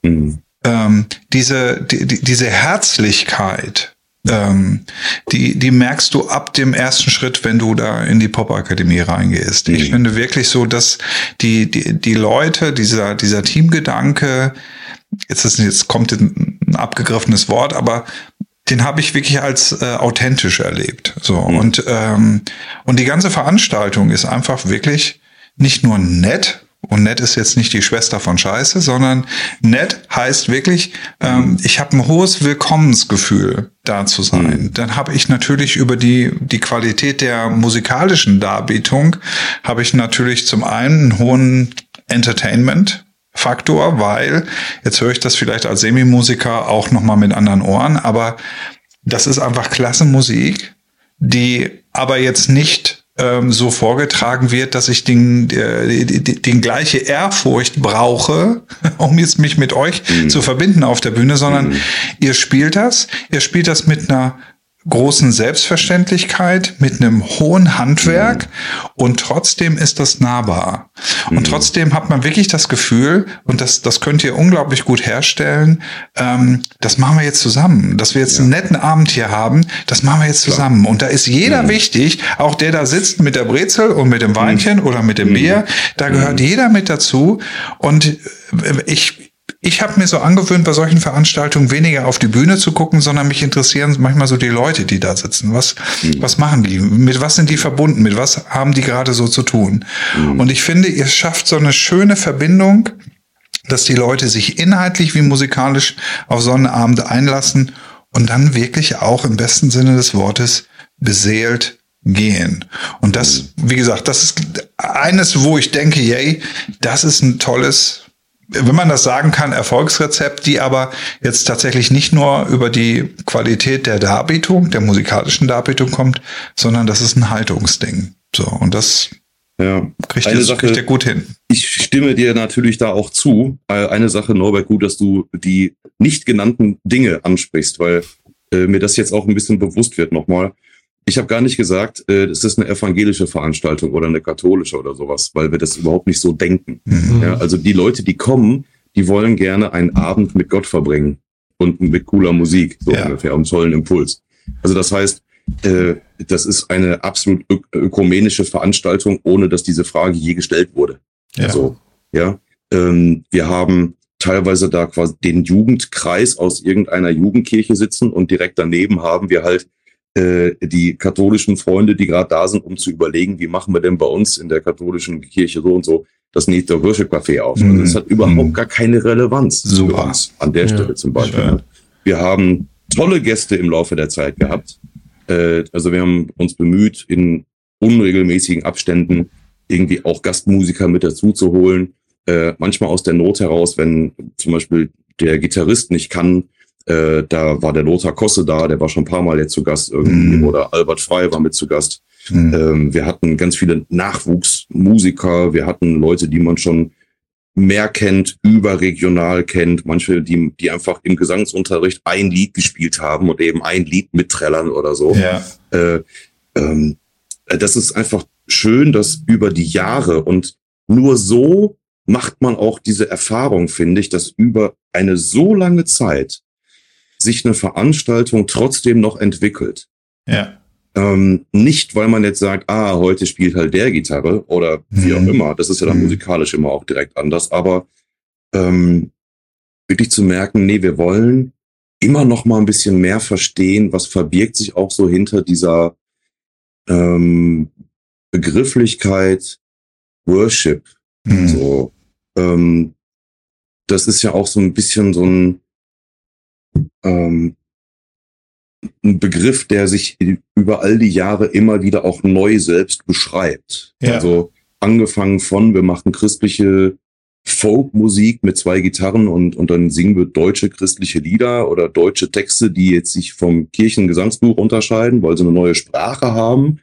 mhm. ähm, diese, die, diese Herzlichkeit, ähm, die, die merkst du ab dem ersten Schritt, wenn du da in die Pop-Akademie reingehst. Mhm. Ich finde wirklich so, dass die, die, die Leute, dieser, dieser Teamgedanke, jetzt, ist, jetzt kommt ein abgegriffenes Wort, aber den habe ich wirklich als äh, authentisch erlebt. So mhm. und ähm, und die ganze Veranstaltung ist einfach wirklich nicht nur nett, und nett ist jetzt nicht die Schwester von Scheiße, sondern nett heißt wirklich, ähm, ich habe ein hohes Willkommensgefühl da zu sein. Mhm. Dann habe ich natürlich über die, die Qualität der musikalischen Darbietung, habe ich natürlich zum einen einen hohen Entertainment. Faktor, weil jetzt höre ich das vielleicht als Semimusiker auch noch mal mit anderen Ohren, aber das ist einfach klasse Musik, die aber jetzt nicht ähm, so vorgetragen wird, dass ich den, äh, den, den gleiche Ehrfurcht brauche, um jetzt mich mit euch mhm. zu verbinden auf der Bühne, sondern mhm. ihr spielt das, ihr spielt das mit einer großen Selbstverständlichkeit, mit einem hohen Handwerk mhm. und trotzdem ist das nahbar. Mhm. Und trotzdem hat man wirklich das Gefühl, und das, das könnt ihr unglaublich gut herstellen, ähm, das machen wir jetzt zusammen. Dass wir jetzt ja. einen netten Abend hier haben, das machen wir jetzt zusammen. Klar. Und da ist jeder mhm. wichtig, auch der da sitzt mit der Brezel und mit dem Weinchen mhm. oder mit dem Bier, da gehört mhm. jeder mit dazu. Und äh, ich, ich habe mir so angewöhnt, bei solchen Veranstaltungen weniger auf die Bühne zu gucken, sondern mich interessieren manchmal so die Leute, die da sitzen. Was, mhm. was machen die? Mit was sind die verbunden? Mit was haben die gerade so zu tun? Mhm. Und ich finde, ihr schafft so eine schöne Verbindung, dass die Leute sich inhaltlich wie musikalisch auf so einen Abend einlassen und dann wirklich auch im besten Sinne des Wortes beseelt gehen. Und das, mhm. wie gesagt, das ist eines, wo ich denke, yay, das ist ein tolles wenn man das sagen kann, Erfolgsrezept, die aber jetzt tatsächlich nicht nur über die Qualität der Darbietung, der musikalischen Darbietung kommt, sondern das ist ein Haltungsding. So, und das ja. kriegt, eine Sache, kriegt er gut hin. Ich stimme dir natürlich da auch zu. Äh, eine Sache, Norbert, gut, dass du die nicht genannten Dinge ansprichst, weil äh, mir das jetzt auch ein bisschen bewusst wird nochmal. Ich habe gar nicht gesagt, äh, es ist eine evangelische Veranstaltung oder eine katholische oder sowas, weil wir das überhaupt nicht so denken. Mhm. Ja, also die Leute, die kommen, die wollen gerne einen Abend mit Gott verbringen und mit cooler Musik, so ja. ungefähr, und tollen Impuls. Also das heißt, äh, das ist eine absolut ök ökumenische Veranstaltung, ohne dass diese Frage je gestellt wurde. Ja. Also, ja. Ähm, wir haben teilweise da quasi den Jugendkreis aus irgendeiner Jugendkirche sitzen und direkt daneben haben wir halt äh, die katholischen Freunde, die gerade da sind, um zu überlegen, wie machen wir denn bei uns in der katholischen Kirche so und so das nächste Worship Café auf. Mhm. Also das hat überhaupt mhm. gar keine Relevanz Super. für uns an der ja. Stelle zum Beispiel. Schön. Wir haben tolle Gäste im Laufe der Zeit gehabt. Äh, also wir haben uns bemüht, in unregelmäßigen Abständen irgendwie auch Gastmusiker mit dazu zu holen. Äh, manchmal aus der Not heraus, wenn zum Beispiel der Gitarrist nicht kann, äh, da war der Lothar Kosse da, der war schon ein paar Mal jetzt zu Gast irgendwie, mm. oder Albert Frey war mit zu Gast. Mm. Ähm, wir hatten ganz viele Nachwuchsmusiker, wir hatten Leute, die man schon mehr kennt, überregional kennt, manche, die, die einfach im Gesangsunterricht ein Lied gespielt haben und eben ein Lied mitträllern oder so. Ja. Äh, ähm, das ist einfach schön, dass über die Jahre und nur so macht man auch diese Erfahrung, finde ich, dass über eine so lange Zeit sich eine Veranstaltung trotzdem noch entwickelt. Ja. Ähm, nicht, weil man jetzt sagt, ah, heute spielt halt der Gitarre oder wie mhm. auch immer. Das ist ja dann mhm. musikalisch immer auch direkt anders. Aber ähm, wirklich zu merken, nee, wir wollen immer noch mal ein bisschen mehr verstehen, was verbirgt sich auch so hinter dieser ähm, Begrifflichkeit Worship. Mhm. So, ähm, das ist ja auch so ein bisschen so ein ähm, ein Begriff, der sich über all die Jahre immer wieder auch neu selbst beschreibt. Ja. Also angefangen von, wir machen christliche Folkmusik mit zwei Gitarren und, und dann singen wir deutsche christliche Lieder oder deutsche Texte, die jetzt sich vom Kirchengesangsbuch unterscheiden, weil sie eine neue Sprache haben.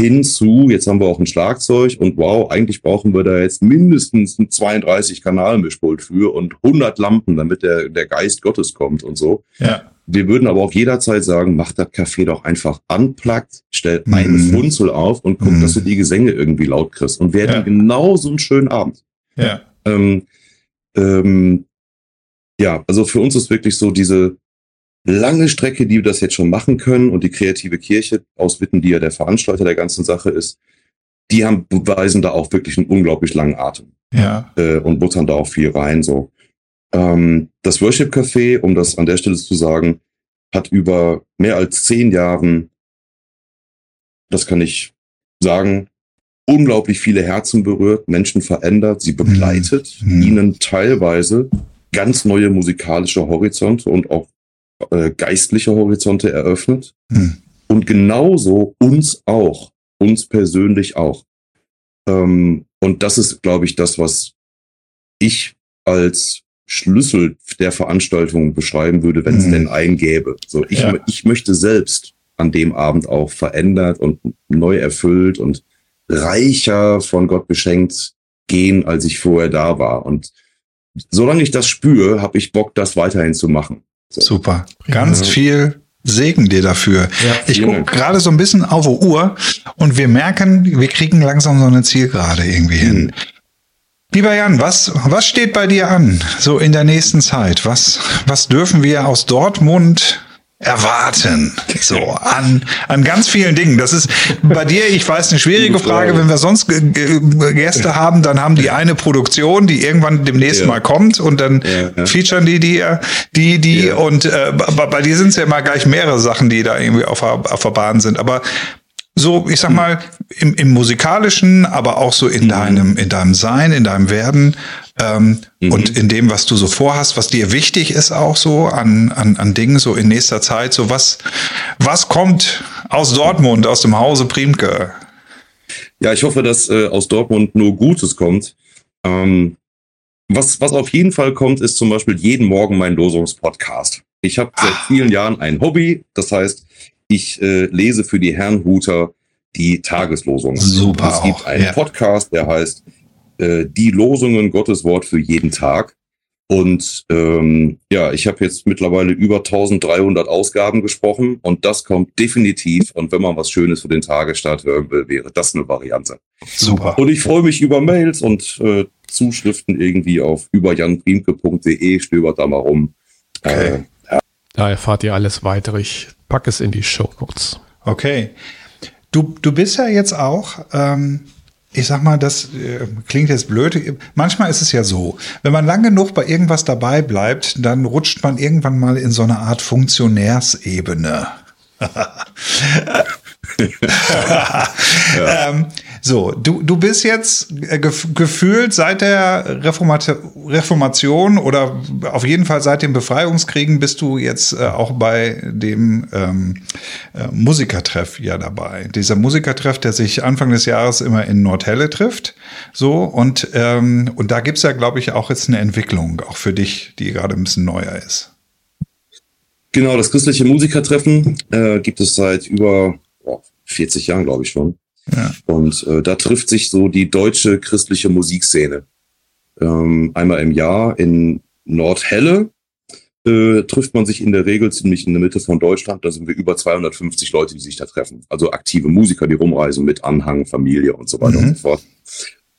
Hinzu, jetzt haben wir auch ein Schlagzeug und wow, eigentlich brauchen wir da jetzt mindestens ein 32 Kanalmischpult für und 100 Lampen, damit der, der Geist Gottes kommt und so. Ja. Wir würden aber auch jederzeit sagen, mach das Café doch einfach unplugged, stell einen Mhm. Funzel auf und guck, Mhm. dass du die Gesänge irgendwie laut kriegst und werden Ja. genau so einen schönen Abend. Ja. Ähm, ähm, ja, also für uns ist wirklich so diese lange Strecke, die wir das jetzt schon machen können und die kreative Kirche aus Witten, die ja der Veranstalter der ganzen Sache ist, die haben beweisen da auch wirklich einen unglaublich langen Atem Ja. äh, und buttern da auch viel rein. So ähm, das Worship Café, um das an der Stelle zu sagen, hat über mehr als zehn Jahren, das kann ich sagen, unglaublich viele Herzen berührt, Menschen verändert, sie begleitet, Mhm. ihnen teilweise ganz neue musikalische Horizonte und auch äh, geistliche Horizonte eröffnet. Hm. Und genauso uns auch, uns persönlich auch. Ähm, und das ist, glaube ich, das, was ich als Schlüssel der Veranstaltung beschreiben würde, wenn es Mhm. denn einen gäbe. So, ich, Ja. ich möchte selbst an dem Abend auch verändert und neu erfüllt und reicher von Gott beschenkt gehen, als ich vorher da war. Und solange ich das spüre, habe ich Bock, das weiterhin zu machen. Super. Ganz viel Segen dir dafür. ich vielen gucke gerade so ein bisschen auf die Uhr und wir merken, wir kriegen langsam so eine Zielgerade irgendwie hin. Mhm. Lieber Jan, was, was steht bei dir an, so in der nächsten Zeit? Was, was dürfen wir aus Dortmund erwarten? So, an, an ganz vielen Dingen. Das ist bei dir, ich weiß, eine schwierige Frage. Wenn wir sonst G- Gäste haben, dann haben die eine Produktion, die irgendwann demnächst Ja. mal kommt und dann Ja, ja. featuren die die, die, die Ja. und äh, bei, bei dir sind es ja immer gleich mehrere Sachen, die da irgendwie auf, der- auf der Bahn sind. Aber so, ich sag mal, im, im musikalischen, aber auch so in deinem, in deinem Sein, in deinem Werden ähm, und in dem, was du so vorhast, was dir wichtig ist, auch so an, an, an Dingen, so in nächster Zeit, so was, was kommt aus Dortmund, aus dem Hause Priemke? Ja, ich hoffe, dass äh, aus Dortmund nur Gutes kommt. Ähm, was, was auf jeden Fall kommt, ist zum Beispiel jeden Morgen mein Losungspodcast. Ich habe seit vielen Jahren ein Hobby, das heißt, ich äh, lese für die Herrnhuter die Tageslosungen. Super Es gibt auch, einen ja. Podcast, der heißt äh, Die Losungen Gottes Wort für jeden Tag. Und ähm, ja, ich habe jetzt mittlerweile über 1300 Ausgaben gesprochen und das kommt definitiv. Und wenn man was Schönes für den Tagesstart hören will, wäre das eine Variante. Super. Und ich freue mich über Mails und äh, Zuschriften irgendwie auf überjanpriemke.de, stöbert da mal rum. Okay. Äh, Da erfahrt ihr alles weitere. Ich packe es in die Show Notes. Okay. Du, du bist ja jetzt auch, ähm, ich sag mal, das äh, klingt jetzt blöd. Manchmal ist es ja so, wenn man lange genug bei irgendwas dabei bleibt, dann rutscht man irgendwann mal in so eine Art Funktionärsebene. ähm, so, du, du bist jetzt äh, gef gefühlt seit der Reformat Reformation oder auf jeden Fall seit den Befreiungskriegen bist du jetzt äh, auch bei dem ähm, äh, Musikertreff ja dabei. Dieser Musikertreff, der sich Anfang des Jahres immer in Nordhelle trifft. So, und, ähm, und da gibt's ja, glaube ich, auch jetzt eine Entwicklung, auch für dich, die gerade ein bisschen neuer ist. Genau, das christliche Musikertreffen äh, gibt es seit über oh, 40 Jahren, glaube ich schon. Ja. Und äh, da trifft sich so die deutsche christliche Musikszene. Ähm, einmal im Jahr in Nordhelle äh, trifft man sich in der Regel ziemlich in der Mitte von Deutschland. Da sind wir über 250 Leute, die sich da treffen. Also aktive Musiker, die rumreisen mit Anhang, Familie und so weiter Mhm. und so fort.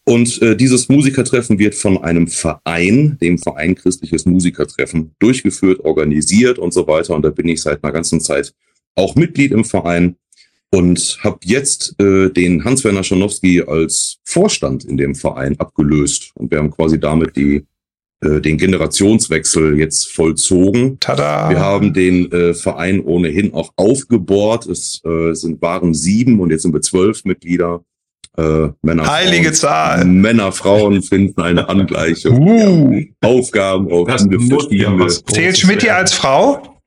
Und äh, dieses Musikertreffen wird von einem Verein, dem Verein Christliches Musikertreffen, durchgeführt, organisiert und so weiter. Und da bin ich seit einer ganzen Zeit auch Mitglied im Verein und habe jetzt äh, den Hans-Werner Schanowski als Vorstand in dem Verein abgelöst. Und wir haben quasi damit die, äh, den Generationswechsel jetzt vollzogen. Tada! Wir haben den äh, Verein ohnehin auch aufgebohrt. Es äh, sind, waren sieben und jetzt sind wir zwölf Mitglieder. Äh, Männer, Heilige Frauen, Zahl. Männer, Frauen finden eine Angleichung. Uh. Aufgaben auf Das ja Zählt Schmidt hier als Frau?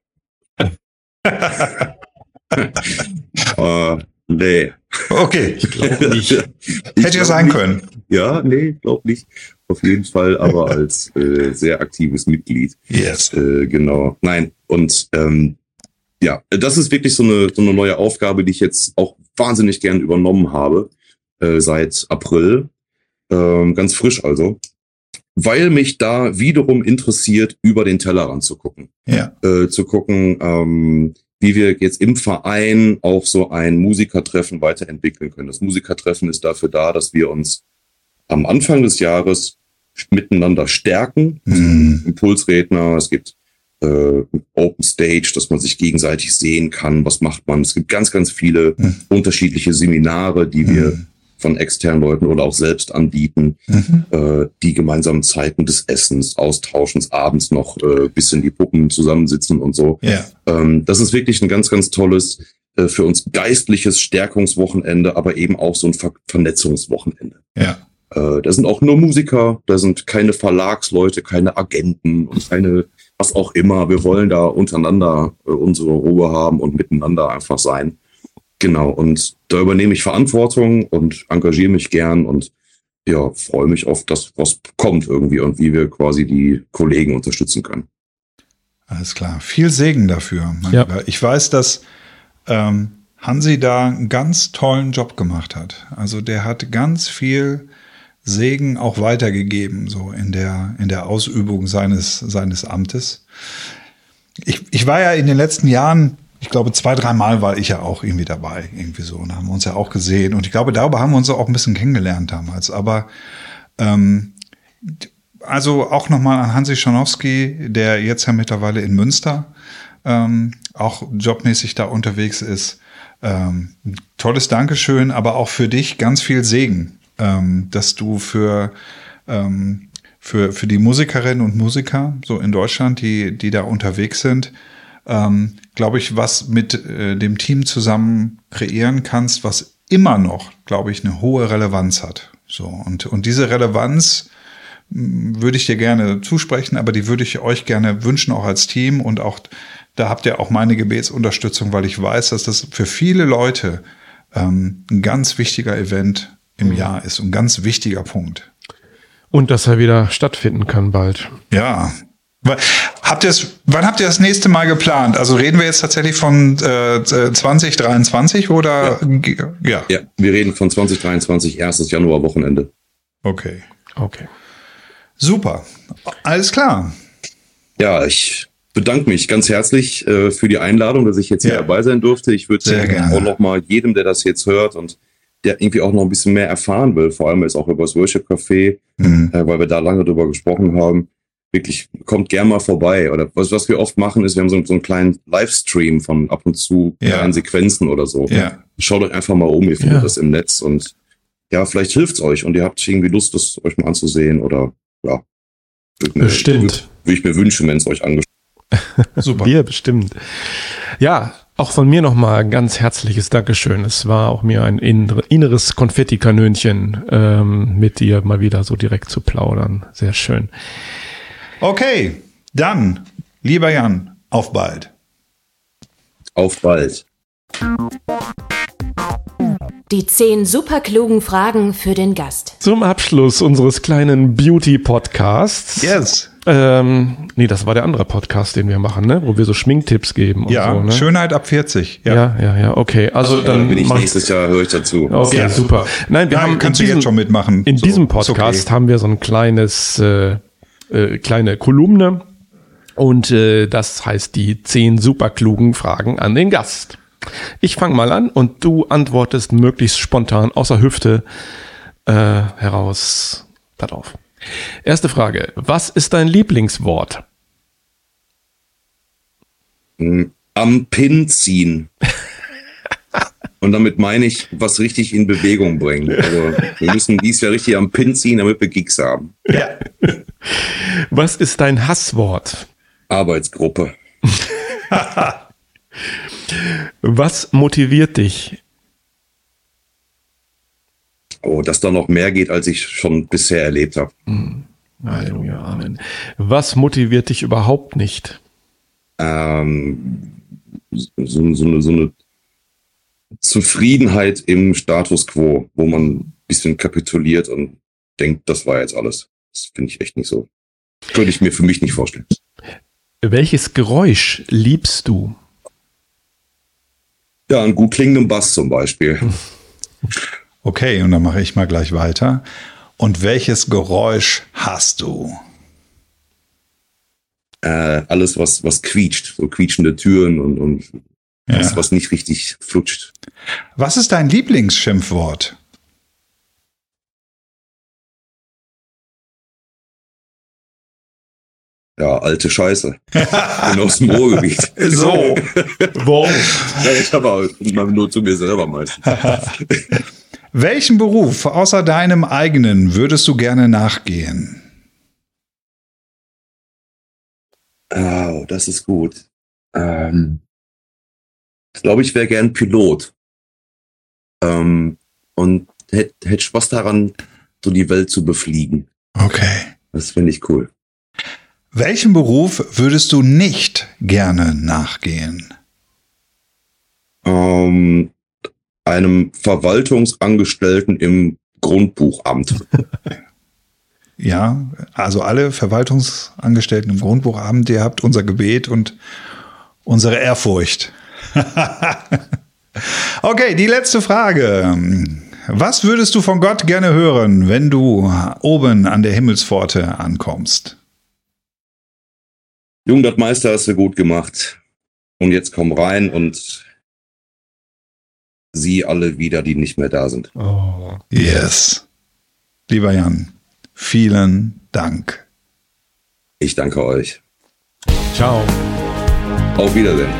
Äh, nee. Okay. Ich glaube nicht. Ich Hätte ja sein nicht. können. ja, nee, glaub nicht. Auf jeden Fall, aber als äh, sehr aktives Mitglied. Yes. Äh, genau. Nein, und ähm, ja, das ist wirklich so eine, so eine neue Aufgabe, die ich jetzt auch wahnsinnig gern übernommen habe, äh, seit April. Ähm, ganz frisch also. Weil mich da wiederum interessiert, über den Tellerrand zu gucken. Ja. Äh, zu gucken, ähm, wie wir jetzt im Verein auch so ein Musikertreffen weiterentwickeln können. Das Musikertreffen ist dafür da, dass wir uns am Anfang des Jahres miteinander stärken. Mhm. Impulsredner, es gibt äh, Open Stage, dass man sich gegenseitig sehen kann, was macht man. Es gibt ganz, ganz viele Mhm. unterschiedliche Seminare, die wir Mhm. Von externen Leuten oder auch selbst anbieten, Mhm. äh, die gemeinsamen Zeiten des Essens, Austauschens, abends noch äh, bisschen die Puppen zusammensitzen und so. Ja. Ähm, das ist wirklich ein ganz, ganz tolles äh, für uns geistliches Stärkungswochenende, aber eben auch so ein Ver Vernetzungswochenende. Ja. Äh, da sind auch nur Musiker, da sind keine Verlagsleute, keine Agenten und keine was auch immer. Wir wollen da untereinander äh, unsere Ruhe haben und miteinander einfach sein. Genau, und da übernehme ich Verantwortung und engagiere mich gern und ja, freue mich auf das, was kommt irgendwie und wie wir quasi die Kollegen unterstützen können. Alles klar. Viel Segen dafür. Mein Ja. Ich weiß, dass ähm, Hansi da einen ganz tollen Job gemacht hat. Also der hat ganz viel Segen auch weitergegeben, so in der, in der Ausübung seines, seines Amtes. Ich, ich war ja in den letzten Jahren, ich glaube, zwei, dreimal war ich ja auch irgendwie dabei, irgendwie so, und haben uns ja auch gesehen. Und ich glaube, darüber haben wir uns auch ein bisschen kennengelernt damals. Aber ähm, also auch nochmal an Hansi Schanowski, der jetzt ja mittlerweile in Münster ähm, auch jobmäßig da unterwegs ist. Ähm, tolles Dankeschön, aber auch für dich ganz viel Segen, ähm, dass du für, ähm, für, für die Musikerinnen und Musiker so in Deutschland, die, die da unterwegs sind, ähm, glaube ich, was mit äh, dem Team zusammen kreieren kannst, was immer noch, glaube ich, eine hohe Relevanz hat. So, und, und diese Relevanz mh, würde ich dir gerne zusprechen, aber die würde ich euch gerne wünschen, auch als Team. Und auch da habt ihr auch meine Gebetsunterstützung, weil ich weiß, dass das für viele Leute ähm, ein ganz wichtiger Event im Jahr ist, ein ganz wichtiger Punkt. Und dass er wieder stattfinden kann bald. Ja. Habt ihr es, wann habt ihr das nächste Mal geplant? Also reden wir jetzt tatsächlich von äh, 2023 oder? Ja. Ja, wir reden von 2023, erstes Januar-Wochenende. Okay. Okay. Super. Alles klar. Ja, ich bedanke mich ganz herzlich äh, für die Einladung, dass ich jetzt hier Ja. dabei sein durfte. Ich würde Sehr gerne. auch noch mal jedem, der das jetzt hört und der irgendwie auch noch ein bisschen mehr erfahren will, vor allem jetzt auch über das Worship Café, Mhm. äh, weil wir da lange drüber gesprochen haben, wirklich kommt gern mal vorbei. Oder was, was wir oft machen, ist, wir haben so, so einen kleinen Livestream von ab und zu Ja. kleinen Sequenzen oder so. Ja. Schaut euch einfach mal um, ihr findet Ja. das im Netz und ja, vielleicht hilft's euch und ihr habt irgendwie Lust, das euch mal anzusehen oder ja. Würde mir- Bestimmt. Würde ich mir wünschen, wenn es euch angeschaut Super. Wir bestimmt. Ja, auch von mir nochmal ein ganz herzliches Dankeschön. Es war auch mir ein innere- inneres Konfettikanönchen, ähm, mit dir mal wieder so direkt zu plaudern. Sehr schön. Okay, dann, lieber Jan, auf bald. Auf bald. Die zehn superklugen Fragen für den Gast. Zum Abschluss unseres kleinen Beauty-Podcasts. Yes. Ähm, nee, das war der andere Podcast, den wir machen, ne? Wo wir so Schminktipps geben und Ja, so, ne? Schönheit ab 40. Ja. Ja, ja, ja, okay. Also Dann dann bin ich mach- nächstes Jahr, höre ich dazu. Okay, Ja. super. Nein, wir Ja, haben kannst in du diesem, jetzt schon mitmachen. In So, diesem Podcast okay. haben wir so ein kleines, äh, äh, kleine Kolumne und äh, das heißt die zehn superklugen Fragen an den Gast. Ich fange mal an und du antwortest möglichst spontan außer Hüfte äh, heraus darauf. Erste Frage. Was ist dein Lieblingswort? Am Pin ziehen. Und damit meine ich, was richtig in Bewegung bringen. Also, wir müssen dies Jahr richtig am Pin ziehen, damit wir Gigs haben. Was ist dein Hasswort? Arbeitsgruppe. Was motiviert dich? Oh, dass da noch mehr geht, als ich schon bisher erlebt habe. Halleluja, Amen. Was motiviert dich überhaupt nicht? Ähm, so, so, eine, so eine Zufriedenheit im Status quo, wo man ein bisschen kapituliert und denkt, das war jetzt alles. Das finde ich echt nicht so. Könnte ich mir für mich nicht vorstellen. Welches Geräusch liebst du? Ja, einen gut klingenden Bass zum Beispiel. Okay, und dann mache ich mal gleich weiter. Und welches Geräusch hast du? Äh, alles, was, was quietscht, so quietschende Türen und, und Ja. das, was nicht richtig flutscht. Was ist dein Lieblingsschimpfwort? Ja, alte Scheiße. Bin aus dem Ruhrgebiet. So. Wow. Ja, ich habe auch nur zu mir selber meistens. Welchen Beruf außer deinem eigenen würdest du gerne nachgehen? Oh, das ist gut. Ähm, ich glaube, ich wäre gern Pilot. Ähm, und hätte hätt Spaß daran, so die Welt zu befliegen. Okay. Das finde ich cool. Welchen Beruf würdest du nicht gerne nachgehen? Ähm, einem Verwaltungsangestellten im Grundbuchamt. Ja, also alle Verwaltungsangestellten im Grundbuchamt, ihr habt unser Gebet und unsere Ehrfurcht. okay, die letzte Frage. Was würdest du von Gott gerne hören, wenn du oben an der Himmelspforte ankommst? Jung, das Meister hast du gut gemacht. Und jetzt komm rein und sieh alle wieder, die nicht mehr da sind. Oh. Yes. Lieber Jan, vielen Dank. Ich danke euch. Ciao. Auf Wiedersehen.